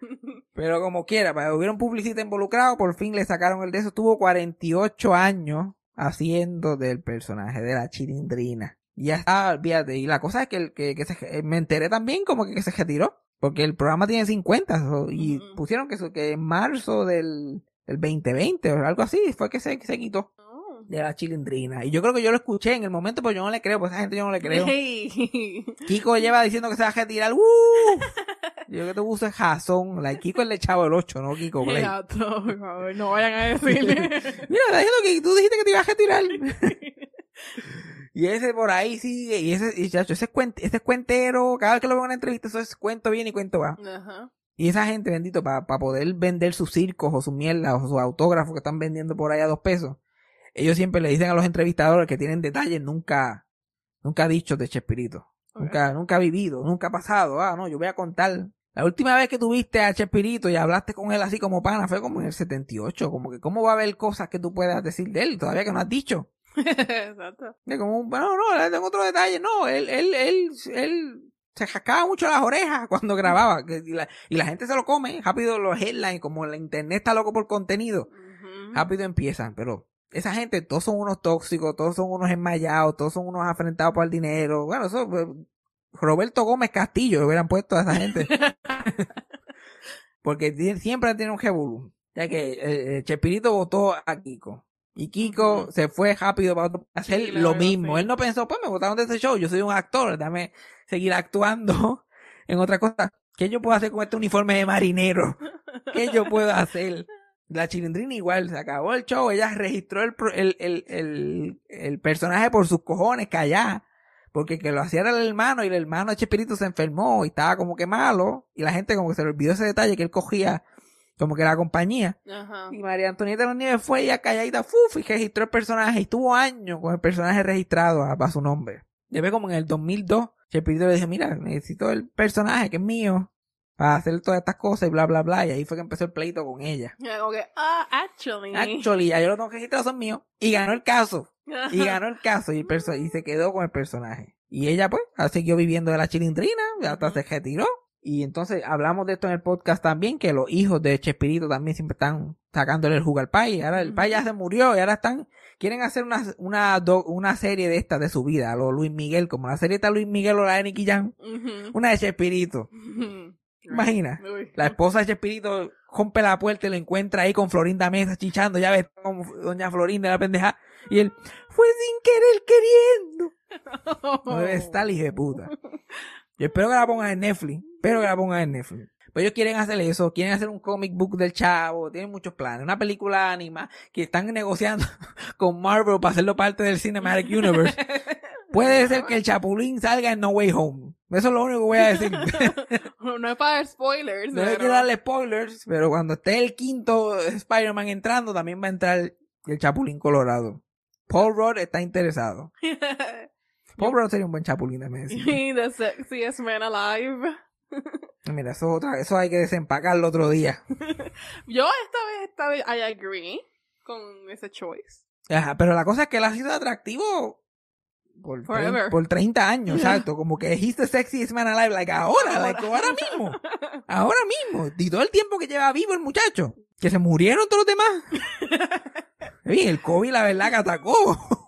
Pero como quiera, para hubieron publicistas involucrados, por fin le sacaron el de eso. Tuvo 48 años haciendo del personaje de la chilindrina. Y ya está, olvídate. Y la cosa es que, el, que, que se, me enteré también como que, que se retiró. Porque el programa tiene 50. so- y pusieron que, que en marzo del, del 2020 o algo así fue que se, se quitó Oh. de la chilindrina. Y yo creo que yo lo escuché en el momento, pero yo no le creo, pues a esa gente yo no le creo. Hey. Kiko lleva diciendo que se va a retirar. ¡Uh! Yo que te es Jason. La Kiko es el chavo del 8, no Kiko Play. Exacto, por favor, no vayan a decirle. Mira, está diciendo que tú dijiste que te ibas a retirar. y ese por ahí sigue. Y ese, y chacho, ese ese es cuentero. Cada vez que lo veo en una entrevista, eso es cuento bien y cuento va. Ajá. Y esa gente, bendito, para poder vender sus circos o sus mierdas o sus autógrafos que están vendiendo por ahí a dos pesos, ellos siempre le dicen a los entrevistadores que tienen detalles nunca, nunca dichos de Chespirito. Ok. Nunca, nunca ha vivido, nunca ha pasado. Ah, no, yo voy a contar. La última vez que tuviste a Chespirito y hablaste con él así como pana fue como en el 78. Como que, ¿cómo va a haber cosas que tú puedas decir de él todavía que no has dicho? Exacto. Es como, bueno, no, le tengo otro detalle. No, él, él, él, él se jascaba mucho las orejas cuando grababa. y, la, y la gente se lo come. Rápido los headlines, como la internet está loco por contenido. Rápido empiezan, pero esa gente, todos son unos tóxicos, todos son unos enmayados, todos son unos afrentados por el dinero. Bueno, eso, pues, Roberto Gómez Castillo hubieran puesto a esa gente. Porque siempre tiene un revolú. Ya que eh, eh, Chespirito votó a Kiko. Y Kiko se fue rápido para otro- hacer Sí, lo mismo. sí. Él no pensó, pues me votaron de ese show, yo soy un actor, dame seguir actuando en otra cosa. ¿Qué yo puedo hacer con este uniforme de marinero? ¿Qué yo puedo hacer? La chilindrina igual, se acabó el show, ella registró el, el, el, el, el personaje por sus cojones, callá. Porque que lo hacía era el hermano y el hermano de Chespirito se enfermó y estaba como que malo. Y la gente como que se le olvidó ese detalle que él cogía como que la compañía. Ajá. Y María Antonieta de los Nieves fue ya calladita, ¡fuf! y registró el personaje. Y estuvo años con el personaje registrado a, a su nombre. Después como en el 2002, Chespirito le dijo, mira, necesito el personaje que es mío para hacer todas estas cosas y bla, bla, bla. Y ahí fue que empezó el pleito con ella. Como que, ah, actually. Actually, ya yo lo tengo registrado, son míos. Y ganó el caso. Y ganó el caso y, el y se quedó con el personaje. Y ella, pues, siguió viviendo de la chilindrina, hasta se retiró. Y entonces hablamos de esto en el podcast también, que los hijos de Chespirito también siempre están sacándole el jugo al país. Ahora el país ya se murió y ahora están, quieren hacer una, una, do- una serie de esta de su vida, a lo Luis Miguel, como la serie está Luis Miguel o la de Nicky Jam, una de Chespirito. Imagina. Uy. La esposa de Chespirito rompe la puerta y lo encuentra ahí con Florinda Mesa chichando, ya ves, como doña Florinda la pendeja. Y él, fue sin querer queriendo. No debe estar el hijo de puta. Yo espero que la pongan en Netflix. Espero que la pongan en Netflix. Pues ellos quieren hacer eso, quieren hacer un comic book del chavo, tienen muchos planes. Una película anima que están negociando con Marvel para hacerlo parte del Cinematic Universe. Puede ser que el Chapulín salga en No Way Home. Eso es lo único que voy a decir. no es para dar spoilers, No pero... darle spoilers, pero cuando esté el quinto Spider-Man entrando, también va a entrar el Chapulín Colorado. Paul Rudd está interesado. Paul sería un buen Chapulín, déjame decir. The sexiest man alive. Mira, eso, es otra, eso hay que desempacarlo otro día. Yo esta vez, esta vez, I agree con ese choice. Ajá, pero la cosa es que él ha sido atractivo por, por 30 años, exacto. Como que he's the sexiest man alive, like ahora, Ahora. like ahora mismo. Ahora mismo. Y todo el tiempo que lleva vivo el muchacho. Que se murieron todos los demás. Oye, el COVID, la verdad, que atacó.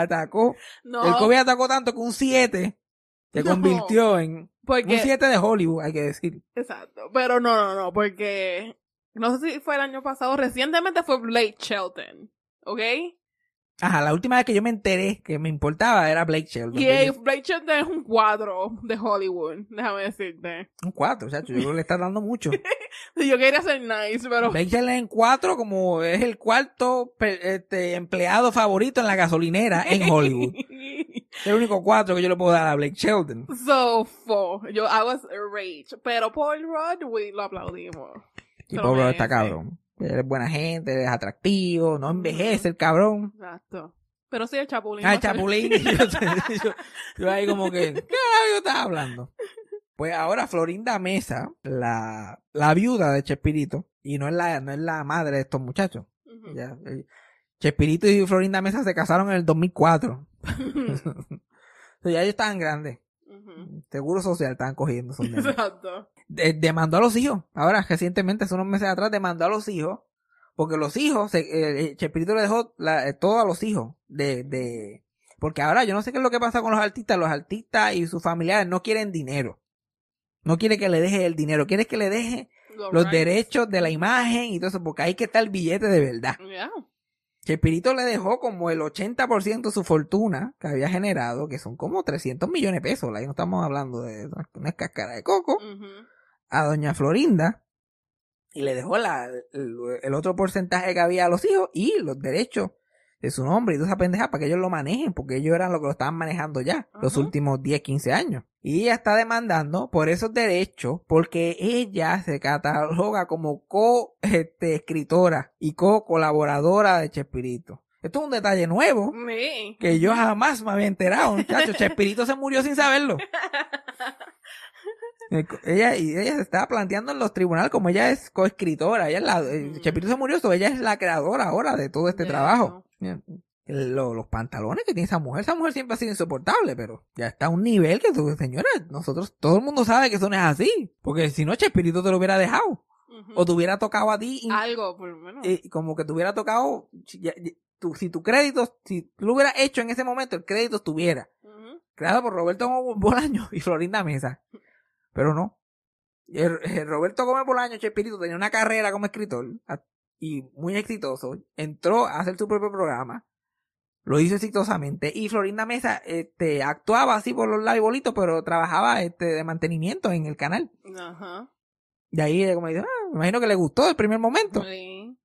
Atacó. No, El COVID atacó tanto que un 7 se No. convirtió en un porque... 7 de Hollywood, hay que decir. Exacto, pero no, no, no, porque... No sé si fue el año pasado, recientemente fue Blake Shelton, ¿ok? Ajá, la última vez que yo me enteré que me importaba era Blake Shelton. Y Blake Shelton es un cuadro de Hollywood, déjame decirte. Un 4, chacho. Yo creo que le está dando mucho. Yo quería ser nice, pero... Blake Shelton en 4 como es el cuarto este, empleado favorito en la gasolinera en Hollywood. Es el único 4 que yo le puedo dar a Blake Shelton. so, fo, yo, I was rage, pero Paul Rudd, we lo aplaudimos. Y pobre merece. está cabrón. Él es buena gente, es atractivo, no envejece el cabrón. Exacto. Pero sí, el Chapulín. Ah, el chapulín. yo, yo- yo ahí como que, ¿qué yo estaba hablando? Pues ahora Florinda Mesa, la, la viuda de Chespirito, y no es la, no es la madre de estos muchachos. Ya, eh, Chespirito y Florinda Mesa se casaron en el 2004. Entonces, ya ellos estaban grandes. Seguro social estaban cogiendo esos nenes. Exacto. De- demandó a los hijos. Ahora, recientemente, hace unos meses atrás, demandó a los hijos. Porque los hijos, se- eh, eh, Chespirito le dejó la- eh, todo a los hijos. De, de, porque ahora yo no sé qué es lo que pasa con los artistas. Los artistas y sus familiares no quieren dinero. No quiere que le deje el dinero. Quiere que le deje los derechos de la imagen y todo eso. Porque ahí que está el billete de verdad. Yeah. Chespirito le dejó como el 80% de su fortuna que había generado, que son como 300 millones de pesos. Ahí no estamos hablando de una cáscara de coco. A doña Florinda. Y le dejó la, el, el otro porcentaje que había a los hijos y los derechos de su nombre y toda esa pendeja para que ellos lo manejen, porque ellos eran los que lo estaban manejando ya los últimos 10, 15 años. Y ella está demandando por esos derechos porque ella se cataloga como co este, escritora y co colaboradora de Chespirito. Esto es un detalle nuevo Sí. que yo jamás me había enterado. Muchacho, Chespirito se murió sin saberlo. Ella, y ella se estaba planteando en los tribunales como ella es coescritora. Ella es la, eh. Chespirito se murió, so ella es la creadora ahora de todo este trabajo. Lo- los pantalones que tiene esa mujer, esa mujer siempre ha sido insoportable, pero ya está a un nivel que tú, señora, nosotros, todo el mundo sabe que eso no es así. Porque si no, Chespirito te lo hubiera dejado. O te hubiera tocado a ti. y- Algo, por lo menos. eh, como que te hubiera tocado, si, ya- ya- tu, si tu crédito, si tú lo hubieras hecho en ese momento, el crédito estuviera creado por Roberto Gómez Bolaño y Florinda Mesa. Pero no. El- el Roberto Gómez Bolaño, Chespirito, tenía una carrera como escritor y muy exitoso. Entró a hacer su propio programa. Lo hizo exitosamente. Y Florinda Mesa este, actuaba así por los lados bolitos, pero trabajaba este, de mantenimiento en el canal. Ajá. Y ahí, como dice, ah, me imagino que le gustó el primer momento. Sí.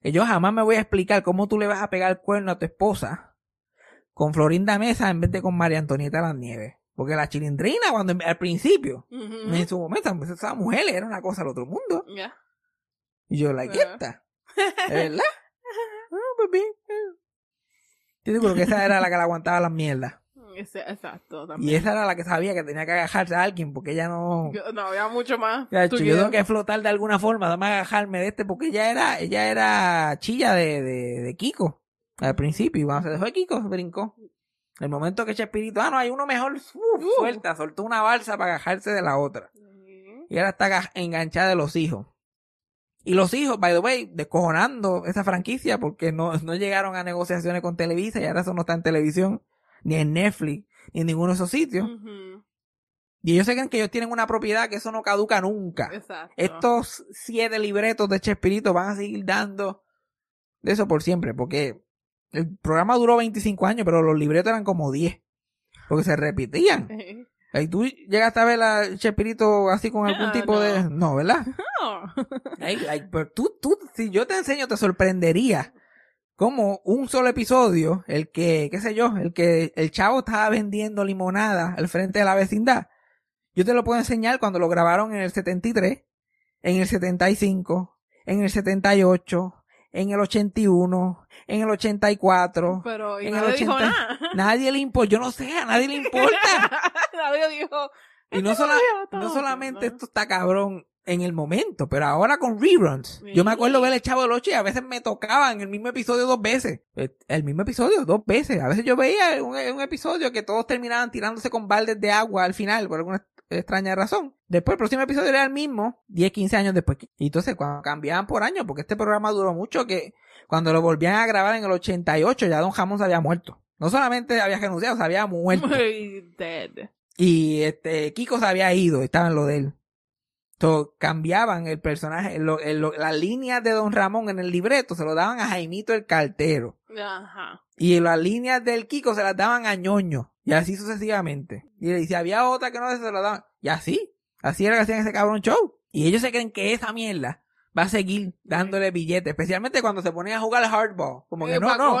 que yo jamás me voy a explicar cómo tú le vas a pegar el cuerno a tu esposa con Florinda Mesa en vez de con María Antonieta Las Nieves. Porque la chilindrina, cuando al principio, en su momento, esa mujer era una cosa al otro mundo. Ya. Y yo, like, esta. ¿Es verdad? Ah, pues bien. Yo seguro que esa era la que le aguantaba las mierdas. Exacto. Y También. esa era la que sabía que tenía que agajarse a alguien porque ella no... Yo- No, había mucho más. Ya, yo tengo que flotar de alguna forma, dame agajarme de este, porque ella era, ella era chilla de, de, de Kiko al principio, y cuando se dejó de Kiko, se brincó. El momento que Chespirito, ah, no, hay uno mejor, uf, suelta, soltó una balsa para agajarse de la otra. Y ahora está enganchada de los hijos. Y los hijos, by the way, descojonando esa franquicia porque no, no llegaron a negociaciones con Televisa y ahora eso no está en televisión, ni en Netflix, ni en ninguno de esos sitios. Y ellos se creen que ellos tienen una propiedad que eso no caduca nunca. Exacto. Estos siete libretos de Chespirito van a seguir dando de eso por siempre, porque el programa duró 25 años, pero los libretos eran como 10, porque se repetían. ¿Y tú llegaste a ver a Chespirito así con algún tipo de... no. No, ¿verdad? No. Like, like, pero tú, tú, si yo te enseño, te sorprendería como un solo episodio, el que, qué sé yo, el que el chavo estaba vendiendo limonada al frente de la vecindad. Yo te lo puedo enseñar cuando lo grabaron en el 73, en el 75, en el 78, en el 81, en el 84. Pero y En el nadie dijo 80. nada. Nadie le importa, yo no sé, a nadie le importa. nadie dijo. Y no, sola- no solamente esto está cabrón en el momento, pero ahora con reruns. Yo me acuerdo ver el Chavo del Ocho y a veces me tocaban el mismo episodio dos veces. El mismo episodio dos veces. A veces yo veía un, un episodio que todos terminaban tirándose con baldes de agua al final por alguna extraña razón. Después el próximo episodio era el mismo, 10, 15 años después. Y entonces cuando cambiaban por año, porque este programa duró mucho, que cuando lo volvían a grabar en el 88 ya Don Jamón se había muerto. No solamente había renunciado, se había muerto. Y este, Kiko se había ido, estaba en lo de él. Entonces, cambiaban el personaje, las líneas de Don Ramón en el libreto se lo daban a Jaimito el cartero. Ajá. Y las líneas del Kiko se las daban a Ñoño. Y así sucesivamente. Y si había otra que no se lo daban. Y así. Así era que hacían ese cabrón show. Y ellos se creen que esa mierda va a seguir dándole billetes. Especialmente cuando se ponían a jugar al hardball. Como que Eh, no, no.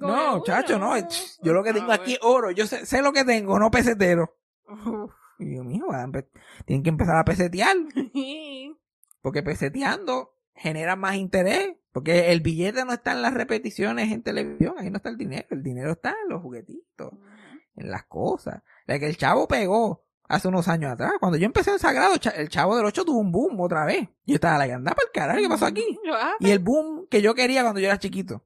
No, chacho, no. Yo lo que tengo aquí es oro. Yo sé, sé lo que tengo, no pesetero. Y yo, mijo, tienen que empezar a pesetear. Porque peseteando genera más interés. Porque el billete no está en las repeticiones en televisión. Ahí no está el dinero. El dinero está en los juguetitos, en las cosas. La que el chavo pegó hace unos años atrás. Cuando yo empecé en Sagrado, el chavo del 8 tuvo un boom otra vez. Yo estaba like, anda para el carajo, ¿qué pasó aquí? Yo, ah, Y el boom que yo quería cuando yo era chiquito.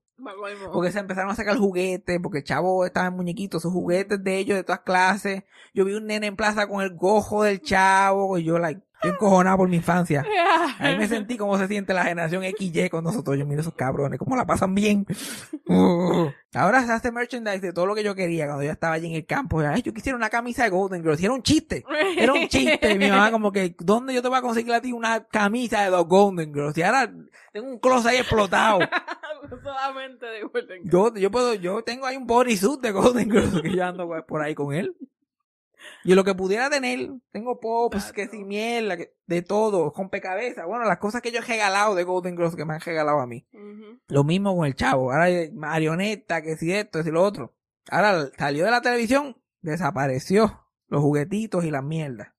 Porque se empezaron a sacar juguetes, porque el chavo estaba en muñequitos, sus juguetes de ellos de todas clases. Yo vi un nene en plaza con el gojo del chavo, y yo, like, yo encojonado por mi infancia. Ahí me sentí como se siente la generación XY con nosotros. Yo miro esos cabrones, cómo la pasan bien. Uh. Ahora se hace merchandise de todo lo que yo quería cuando yo estaba allí en el campo. Ay, yo quisiera una camisa de Golden Girls. Y era un chiste. Era un chiste. Mi mamá como que, ¿dónde yo te voy a conseguir a ti una camisa de los Golden Girls? Y ahora tengo un closet ahí explotado. Solamente de Golden Girls. Yo, yo puedo, yo tengo ahí un bodysuit de Golden Girls que yo ando por ahí con él. Y lo que pudiera tener, tengo pops, que si mierda, que- de todo, rompecabezas. Bueno, las cosas que yo he regalado de Golden Girls que me han regalado a mí. Lo mismo con el chavo. Ahora hay marioneta, que si esto, que si lo otro. Ahora salió de la televisión, desapareció los juguetitos y las mierdas.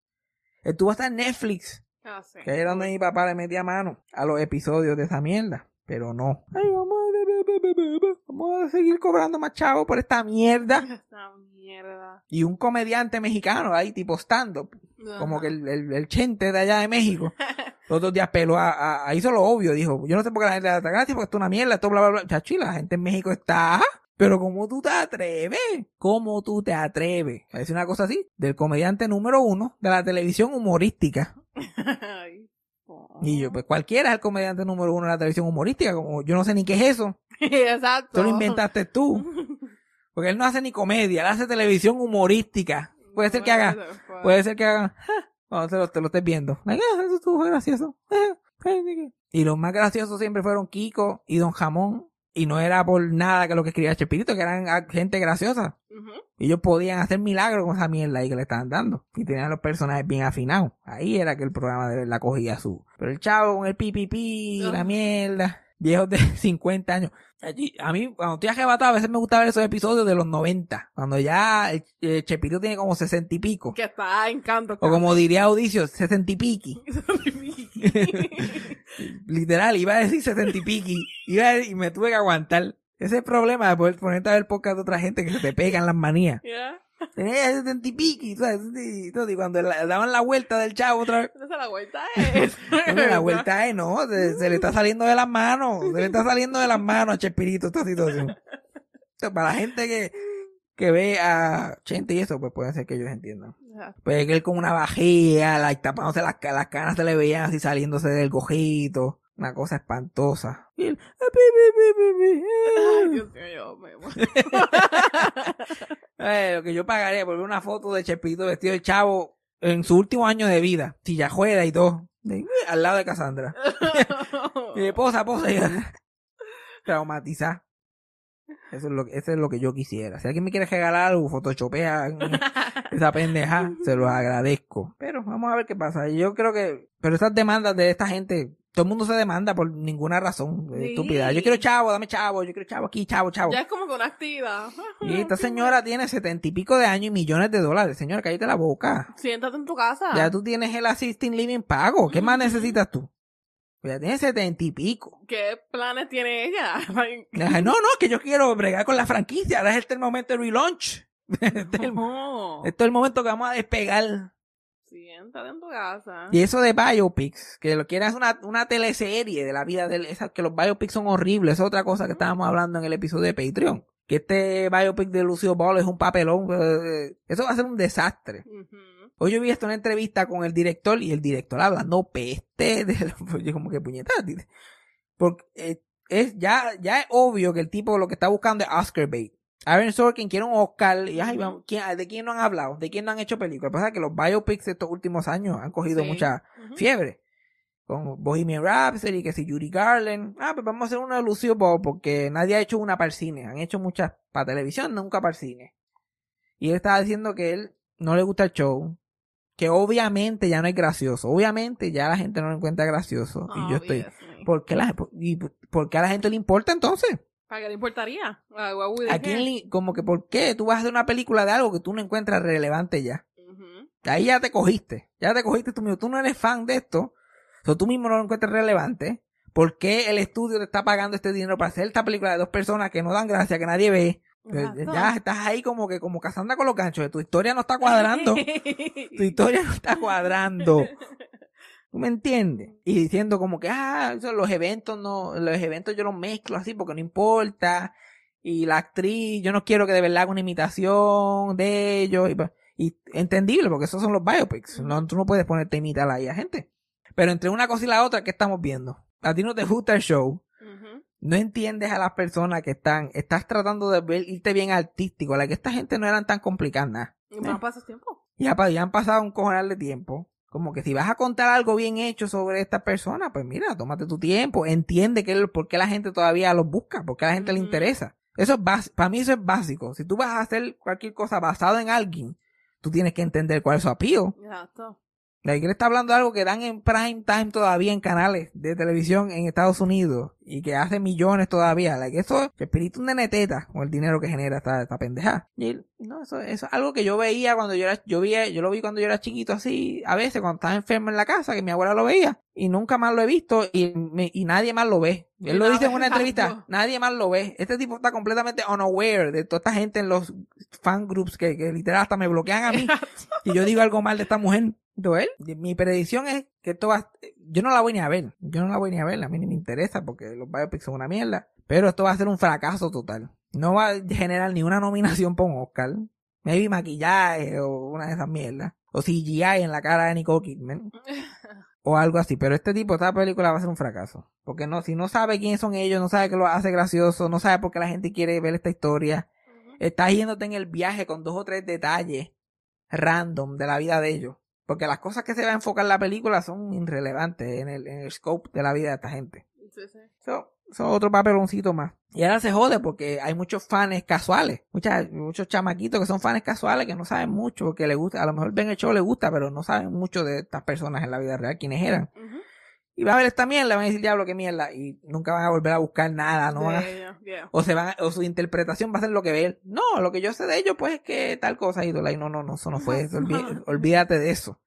Estuvo hasta en Netflix, Ah, sí. que era donde mi papá le metía mano a los episodios de esa mierda. Pero no. Ay, vamos a, vamos a seguir cobrando más chavo por esta mierda. Mierda. Y un comediante mexicano ahí, tipo stand-up, como que el, el, el chente de allá de México, los otros días peló a, a- a- hizo lo obvio, dijo, yo no sé por qué la gente le da gracia, porque esto es una mierda, esto bla, bla, bla. Chachi, la gente en México está, pero ¿cómo tú te atreves? ¿Cómo tú te atreves? Es una cosa así, del comediante número uno de la televisión humorística. Ay. Y yo, pues cualquiera es el comediante número uno de la televisión humorística, como yo no sé ni qué es eso, Exacto. tú lo inventaste tú, porque él no hace ni comedia, él hace televisión humorística. Puede ser que haga, Puede ser que hagan, "Ja", cuando te lo, te lo estés viendo. Like, "Ah, eso estuvo gracioso. Ah, ay, nigga". Y los más graciosos siempre fueron Kiko y Don Jamón. Y no era por nada que lo que escribía Chespirito, que eran gente graciosa. Y ellos podían hacer milagros con esa mierda ahí que le estaban dando. Y tenían los personajes bien afinados. Ahí era que el programa de verdad cogía su. Pero el chavo con el pipipi, la mierda. Viejos de 50 años. A mí, cuando estoy arrebatado, a veces me gusta ver esos episodios de los 90. Cuando ya el, el Chespirito tiene como 60 y pico. Que está en canto. O como diría Audicio, 60 y piqui. Literal, iba a decir 60 y piqui. Iba a- y me tuve que aguantar. Ese es el problema de poder ponerte a ver podcast de otra gente que se te pegan las manías. Tenía 70 y piqui, ¿sabes? Y todo, y cuando la- daban la vuelta del chavo otra vez. Esa es la vuelta es. Hombre, la vuelta es, no, se, se le está saliendo de las manos. Se le está saliendo de las manos a Chespirito esta situación. Entonces, para la gente que, que ve a Chente y eso, pues puede ser que ellos entiendan. Ya. Pues que él con una vajilla, like, tapándose las, las canas se le veían así saliéndose del gojito. Una cosa espantosa. Y él, "Ah, pi, pi, pi, pi, pi, Ay, eh". Dios mío, me muero. Eh, lo que yo pagaría por ver una foto de Chespirito vestido de chavo en su último año de vida. Silla juega y todo. De- eh, al lado de Cassandra. Y de posa, posa. y- Traumatizar. Eso es, lo, que- eso es lo que yo quisiera. Si alguien me quiere regalar algo, photoshopea esa pendeja, se los agradezco. Pero vamos a ver qué pasa. Yo creo que, pero esas demandas de esta gente, todo el mundo se demanda por ninguna razón eh, Sí. estúpida. Yo quiero chavo, dame chavo, yo quiero chavo aquí, chavo, chavo. Ya es como que una actividad. Y esta señora tiene setenta y pico de años y millones de dólares. Señora, cállate la boca. Siéntate en tu casa. Ya tú tienes el assisting living pago. ¿Qué más necesitas tú? Pues ya tienes setenta y pico. ¿Qué planes tiene ella? No, no, que yo quiero bregar con la franquicia. Ahora es este el momento de relaunch. Este es el, este es el momento que vamos a despegar. Siéntate en tu casa. Y eso de biopics, que lo quieren hacer una, una teleserie de la vida de él, esa- que los biopics son horribles. Es otra cosa que estábamos hablando en el episodio de Patreon. Que este biopic de Lucio Ball es un papelón. eh, Eso va a ser un desastre. Hoy yo vi esto en una entrevista con el director y el director hablando peste de yo como que puñetas. dice. Porque eh, es ya, ya es obvio que el tipo lo que está buscando es Oscar bait. Aaron Sorkin quiere un Oscar y ay, ¿quién- ¿de quién no han hablado? ¿De quién no han hecho películas? Lo que pasa es que los biopics de estos últimos años han cogido Sí. mucha fiebre. Con Bohemian Rhapsody, que si Judy Garland. Ah, pues vamos a hacer una de Lucio Ball porque nadie ha hecho una para el cine. Han hecho muchas para televisión, nunca para el cine. Y él estaba diciendo que él no le gusta el show. Que obviamente ya no es gracioso. Obviamente ya la gente no lo encuentra gracioso. y yo estoy... Obviously. ¿Por qué, la, por- y por qué a la gente le importa entonces? ¿Para qué le importaría? ¿A they quién le- como que por qué tú vas a hacer una película de algo que tú no encuentras relevante ya? Ahí ya te cogiste. Ya te cogiste tú mismo. Tú no eres fan de esto. O tú mismo no lo encuentras relevante. ¿Por qué el estudio te está pagando este dinero para hacer esta película de dos personas que no dan gracia, que nadie ve? Pues, Exacto. Ya estás ahí como que como cazando con los ganchos. Tu historia no está cuadrando. tu historia no está cuadrando. ¿Tú me entiendes? Y diciendo como que, ah, los eventos no, los eventos yo los mezclo así porque no importa. Y la actriz, yo no quiero que de verdad haga una imitación de ellos. Y, y entendible, porque esos son los biopics. No, tú no puedes ponerte a imitar ahí a gente. Pero entre una cosa y la otra, ¿qué estamos viendo? A ti no te gusta el show. No entiendes a las personas que están, estás tratando de ver, irte bien artístico, la que esta gente no eran tan complicadas, nada. Y más pasas tiempo. Ya, ya han pasado un cojonal de tiempo. Como que si vas a contar algo bien hecho sobre esta persona, pues mira, tómate tu tiempo, entiende que por qué la gente todavía los busca, por qué a la gente le interesa. Eso es básico, para mí eso es básico. Si tú vas a hacer cualquier cosa basado en alguien, tú tienes que entender cuál es su apío. Exacto. La iglesia está hablando de algo que dan en prime time todavía en canales de televisión en Estados Unidos y que hace millones todavía. Like, eso, el espíritu de neteta con el dinero que genera esta, esta pendeja. Y no, eso, eso es algo que yo veía cuando yo era, yo vi, yo lo vi cuando yo era chiquito así, a veces cuando estaba enfermo en la casa, que mi abuela lo veía y nunca más lo he visto y, me- y nadie más lo ve. Él lo dice en una entrevista, nadie más lo ve. Este tipo está completamente unaware de toda esta gente en los fan groups que, que literal hasta me bloquean a mí y yo digo algo mal de esta mujer. Él, mi predicción es que esto va, yo no la voy ni a ver, yo no la voy ni a ver, a mí ni me interesa porque los biopics son una mierda, pero esto va a ser un fracaso total. No va a generar ni una nominación por un Oscar, maybe maquillaje o una de esas mierdas, o CGI en la cara de Nicole Kidman, o algo así, pero este tipo, esta película va a ser un fracaso, porque no, si no sabe quiénes son ellos, no sabe que lo hace gracioso, no sabe por qué la gente quiere ver esta historia, estás yéndote en el viaje con dos o tres detalles random de la vida de ellos. Porque las cosas que se va a enfocar en la película son irrelevantes en el, en el scope de la vida de esta gente. Sí, sí. Es otro papeloncito más. Y ahora se jode porque hay muchos fans casuales. Muchas, muchos chamaquitos que son fans casuales que no saben mucho, que les gusta, a lo mejor ven el show, les gusta, pero no saben mucho de estas personas en la vida real, quiénes eran. Y van a ver esta mierda, van a decir, diablo, qué mierda, y nunca van a volver a buscar nada, no van a- De ella, yeah. o se van a- o su interpretación va a ser lo que ve él. No, lo que yo sé de ellos pues es que tal cosa y tú, like, no, no, no, eso no fue eso, olví- olvídate de eso.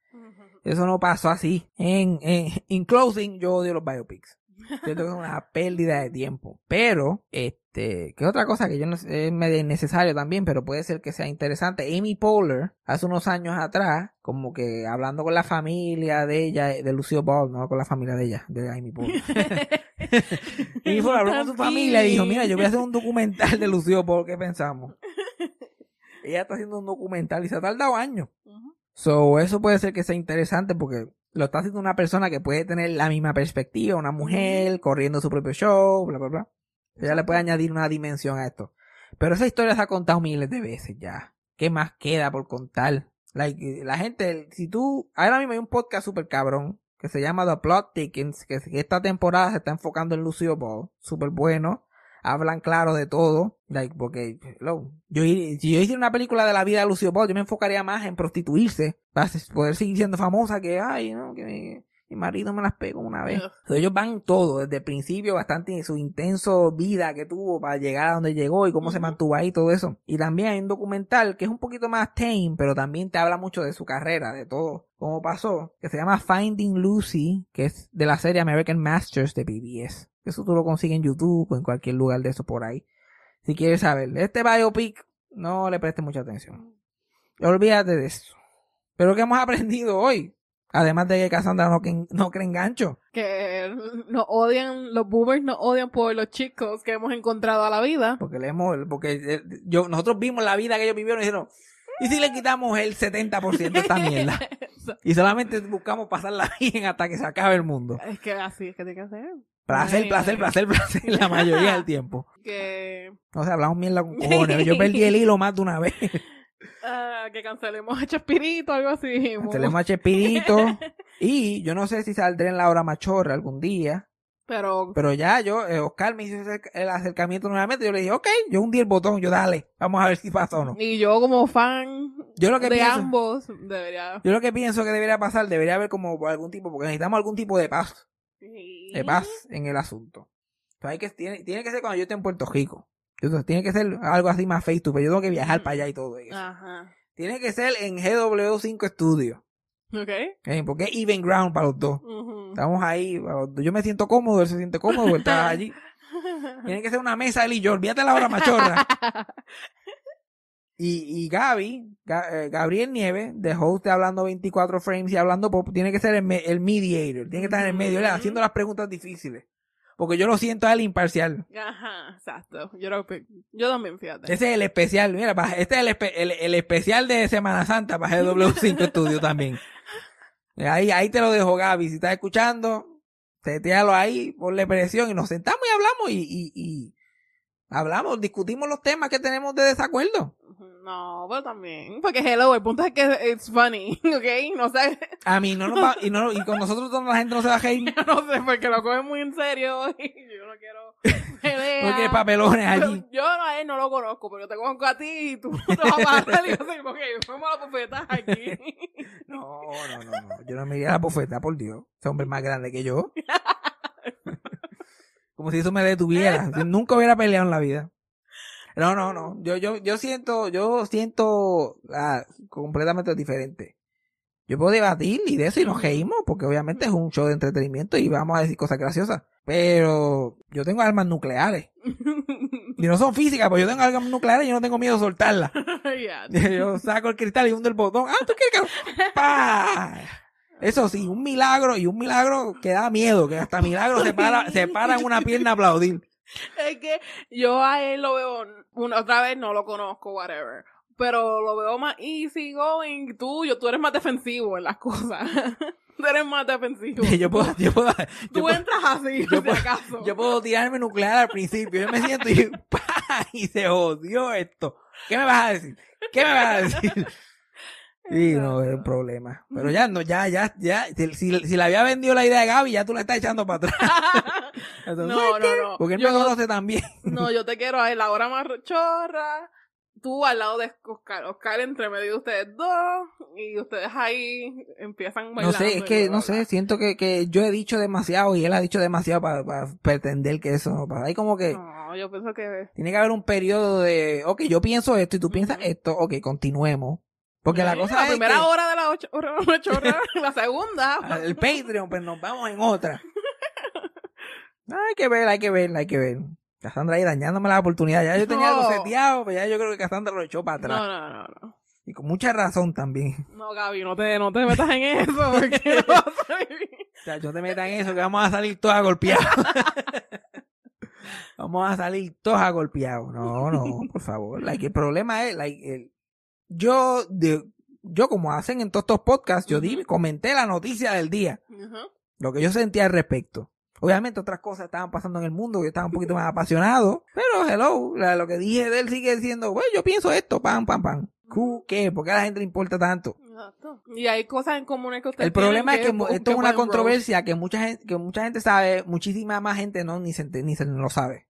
Eso no pasó así. En, en, in closing, yo odio los biopics. Siento que es una pérdida de tiempo. Pero, este, que otra cosa que yo no sé, es medio innecesario también, pero puede ser que sea interesante. Amy Poehler, hace unos años atrás, como que hablando con la familia de ella, de Lucio Ball, no con la familia de ella, de Amy Poehler. Amy Poehler habló con su familia y dijo, mira, yo voy a hacer un documental de Lucio Ball, ¿qué pensamos? Ella está haciendo un documental y se ha tardado años. Ujú. So, eso puede ser que sea interesante porque lo está haciendo una persona que puede tener la misma perspectiva, una mujer corriendo su propio show, bla, bla, bla. Ella le puede añadir una dimensión a esto. Pero esa historia se ha contado miles de veces ya. ¿Qué más queda por contar? Like, la gente, si tú, ahora mismo hay un podcast super cabrón que se llama The Plot Thickens, que, que esta temporada se está enfocando en Lucio Ball, súper bueno. Hablan claro de todo, like, porque, hello, yo, si yo hiciera una película de la vida de Lucio Ball, yo me enfocaría más en prostituirse, para poder seguir siendo famosa, que, ay, no, que mi, mi marido me las pegó una vez. Ellos van todo, desde el principio, bastante su intenso vida que tuvo para llegar a donde llegó y cómo se mantuvo ahí, todo eso. Y también hay un documental que es un poquito más tame, pero también te habla mucho de su carrera, de todo, cómo pasó, que se llama Finding Lucy, que es de la serie American Masters de PBS. Eso tú lo consigues en YouTube o en cualquier lugar de eso por ahí. Si quieres saber, este biopic, no le prestes mucha atención. Olvídate de eso. Pero ¿qué hemos aprendido hoy? Además de que Cassandra no, no cree en gancho. Que nos odian, los boomers nos odian por los chicos que hemos encontrado a la vida. Porque leemos, porque eh, yo, nosotros vimos la vida que ellos vivieron y dijeron, ¿y si le quitamos el 70% de esta mierda? Y solamente buscamos pasarla bien hasta que se acabe el mundo. es que así es que tiene que ser. Placer, Ay, placer, placer, placer la mayoría del tiempo. Que, O sea, hablamos mierda con cojones. Yo perdí el hilo más de una vez. Ah, que cancelemos a Chespirito, algo así. Tenemos a Chespirito. Y yo no sé si saldré en la hora machorra algún día. Pero, Pero ya yo, eh, Oscar me hizo el acercamiento nuevamente. Yo le dije, ok, yo hundí el botón, yo dale, vamos a ver si pasa o no. y yo como fan Yo lo que de pienso, ambos, debería... yo lo que pienso que debería pasar, debería haber como algún tipo, porque necesitamos algún tipo de paz, de paz en el asunto. Entonces hay que, tiene, tiene que ser cuando yo esté en Puerto Rico. Entonces, tiene que ser algo así más face to face. Yo tengo que viajar para allá y todo eso. Ajá. Tiene que ser en GW5 Studio. Ok. ¿eh? Porque es even ground para los dos. Estamos ahí, yo me siento cómodo, él se siente cómodo, él está allí. Tiene que ser una mesa él y yo, olvídate la hora machorra. Y, y Gaby, Ga- eh, Gabriel Nieves, de host de Hablando 24 Frames y Hablando Pop, tiene que ser el, el mediator, tiene que estar en el medio, haciendo las preguntas difíciles. Porque yo lo siento a él imparcial. Ajá, exacto. Yo, lo, yo también, fíjate. Ese es el especial, mira, este es el, espe- el, el especial de Semana Santa para GW5 Studio también. Ahí, ahí te lo dejo, Gaby. Si estás escuchando, setealo ahí, ponle presión y nos sentamos y hablamos y, y, y hablamos, discutimos los temas que tenemos de desacuerdo. No, pero también. Porque hello, el punto es que it's funny, ¿ok? No sé, A mí no nos va, y, no, y con nosotros toda la gente no se va a reír. no sé, porque lo cogen muy en serio y yo no quiero pelear. No papelones allí. Yo a él no lo conozco, pero yo te conozco a ti y tú te vas a parar y yo ok, fuimos a la aquí. No, no, no, no. Yo no me iría a la bofeta, por Dios. Ese hombre es más grande que yo. Como si eso me detuviera. Nunca hubiera peleado en la vida. No, no, no. Yo, yo, yo siento, yo siento ah, completamente diferente. Yo puedo debatir y de eso y nos reímos, porque obviamente es un show de entretenimiento y vamos a decir cosas graciosas. Pero yo tengo armas nucleares. Y no son físicas, pues yo tengo armas nucleares y yo no tengo miedo de soltarlas. Yo saco el cristal y hundo el botón. ¡Ah, tú quieres que.! ¡Pah! Eso sí, un milagro y un milagro que da miedo, que hasta milagro se para, se para en una pierna a aplaudir. Es que yo a él lo veo, una, otra vez no lo conozco, whatever. Pero lo veo más easy going. Tú, yo, tú eres más defensivo en las cosas. tú eres más defensivo. Yo puedo, yo puedo, yo Tú puedo, entras así, yo si puedo- acaso. yo puedo tirarme nuclear al principio. Yo me siento y, ¡pah! y se jodió esto. ¿Qué me vas a decir? ¿Qué me vas a decir? Sí, no, es un problema. Pero ya, no, ya, ya, ya. Si, si, si le había vendido la idea a Gaby, ya tú la estás echando para atrás. Entonces, no, no, no. Porque él Yo- me conoce también. No, yo te quiero a él, la hora más chorra. Tú al lado de Oscar. Oscar entre medio de ustedes dos. Y ustedes ahí empiezan No bailando. sé, es y que, no sé, siento que, que yo he dicho demasiado y él ha dicho demasiado para pretender que eso no pasa. Hay como que No, yo pienso que. tiene que haber un periodo de, ok, yo pienso esto y tú piensas esto, ok, continuemos. Porque la cosa La es primera que hora de la ocho, hora, hora chorra. la segunda. el Patreon, pues nos vamos en otra. Hay que ver, hay que ver, hay que ver. Cassandra ahí dañándome la oportunidad. Ya yo tenía algo No. seteado, pero ya yo creo que Cassandra lo echó para atrás. No, no, no, no. Y con mucha razón también. No, Gaby, no te, no te metas en eso. Porque no soy- O sea, yo te metan en eso que vamos a salir todos golpeados. vamos a salir todos golpeados. No, no, por favor. Like, el problema es, like, el- yo, de, yo como hacen en todos estos podcasts, yo di, comenté la noticia del día, lo que yo sentía al respecto. Obviamente otras cosas estaban pasando en el mundo, yo estaba un poquito más apasionado, pero hello, la- lo que dije de él sigue diciendo, bueno, yo pienso esto, pam, pam, pam. ¿Qué? ¿Por qué a la gente le importa tanto? Exacto. Y hay cosas en comunes que ustedes El problema es que, esto es una controversia que mucha gente, que mucha gente sabe, muchísima más gente no ni se, ni se lo sabe.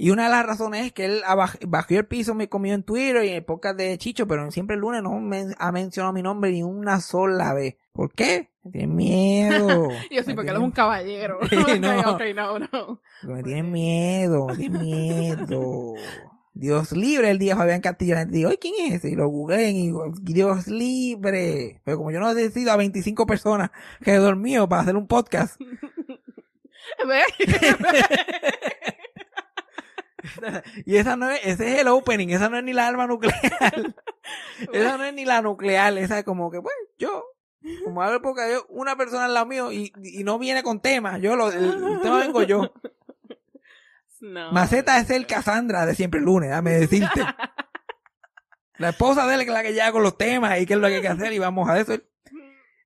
Y una de las razones es que él bajó el piso, me comió en Twitter y en el podcast de Chicho, pero siempre el lunes no me ha mencionado mi nombre ni una sola vez. ¿Por qué? Me tienen miedo. Yo sí, Me porque él es un caballero. No. no, no. Me tienen miedo, me tienen miedo. Dios libre el día Fabián Castillo. La gente dice, "Oye, ¿quién es ese? Y lo googleen y digo, Dios libre. Pero como yo no decido a 25 personas que he dormido para hacer un podcast, ¿Ves? y esa no es, ese es el opening, esa no es ni la arma nuclear. esa no es ni la nuclear, esa es como que, pues, yo, como hago porque yo, una persona al lado mío y, y no viene con tema, yo lo, el, el tema vengo yo. No. Maceta es el Cassandra de siempre el lunes, dame decirte. La esposa de él es la que llega con los temas y qué es lo que hay que hacer y vamos a eso. Él,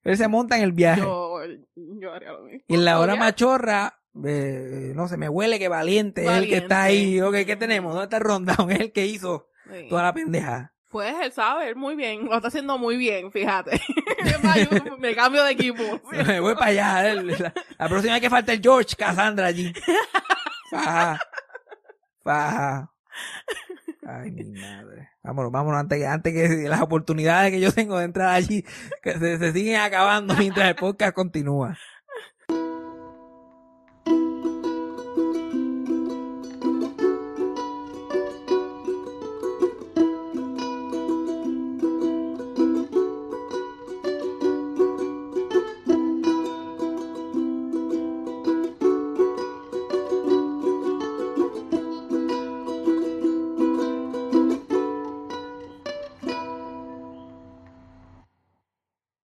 él se monta en el viaje. Yo, yo haría lo mismo. y en la hora machorra, eh, no sé, me huele que valiente, es el que está ahí. Ok, ¿qué tenemos? ¿Dónde está el rundown? Es el que hizo Sí. toda la pendeja. Pues él sabe, él muy bien, lo está haciendo muy bien, fíjate. me, cambio de equipo. Me voy para allá. La, la próxima vez que falta el George Cassandra allí. Faja. Faja. Ay, mi madre. Vámonos, vámonos, antes que, antes que las oportunidades que yo tengo de entrar allí que se, se siguen acabando mientras el podcast continúa.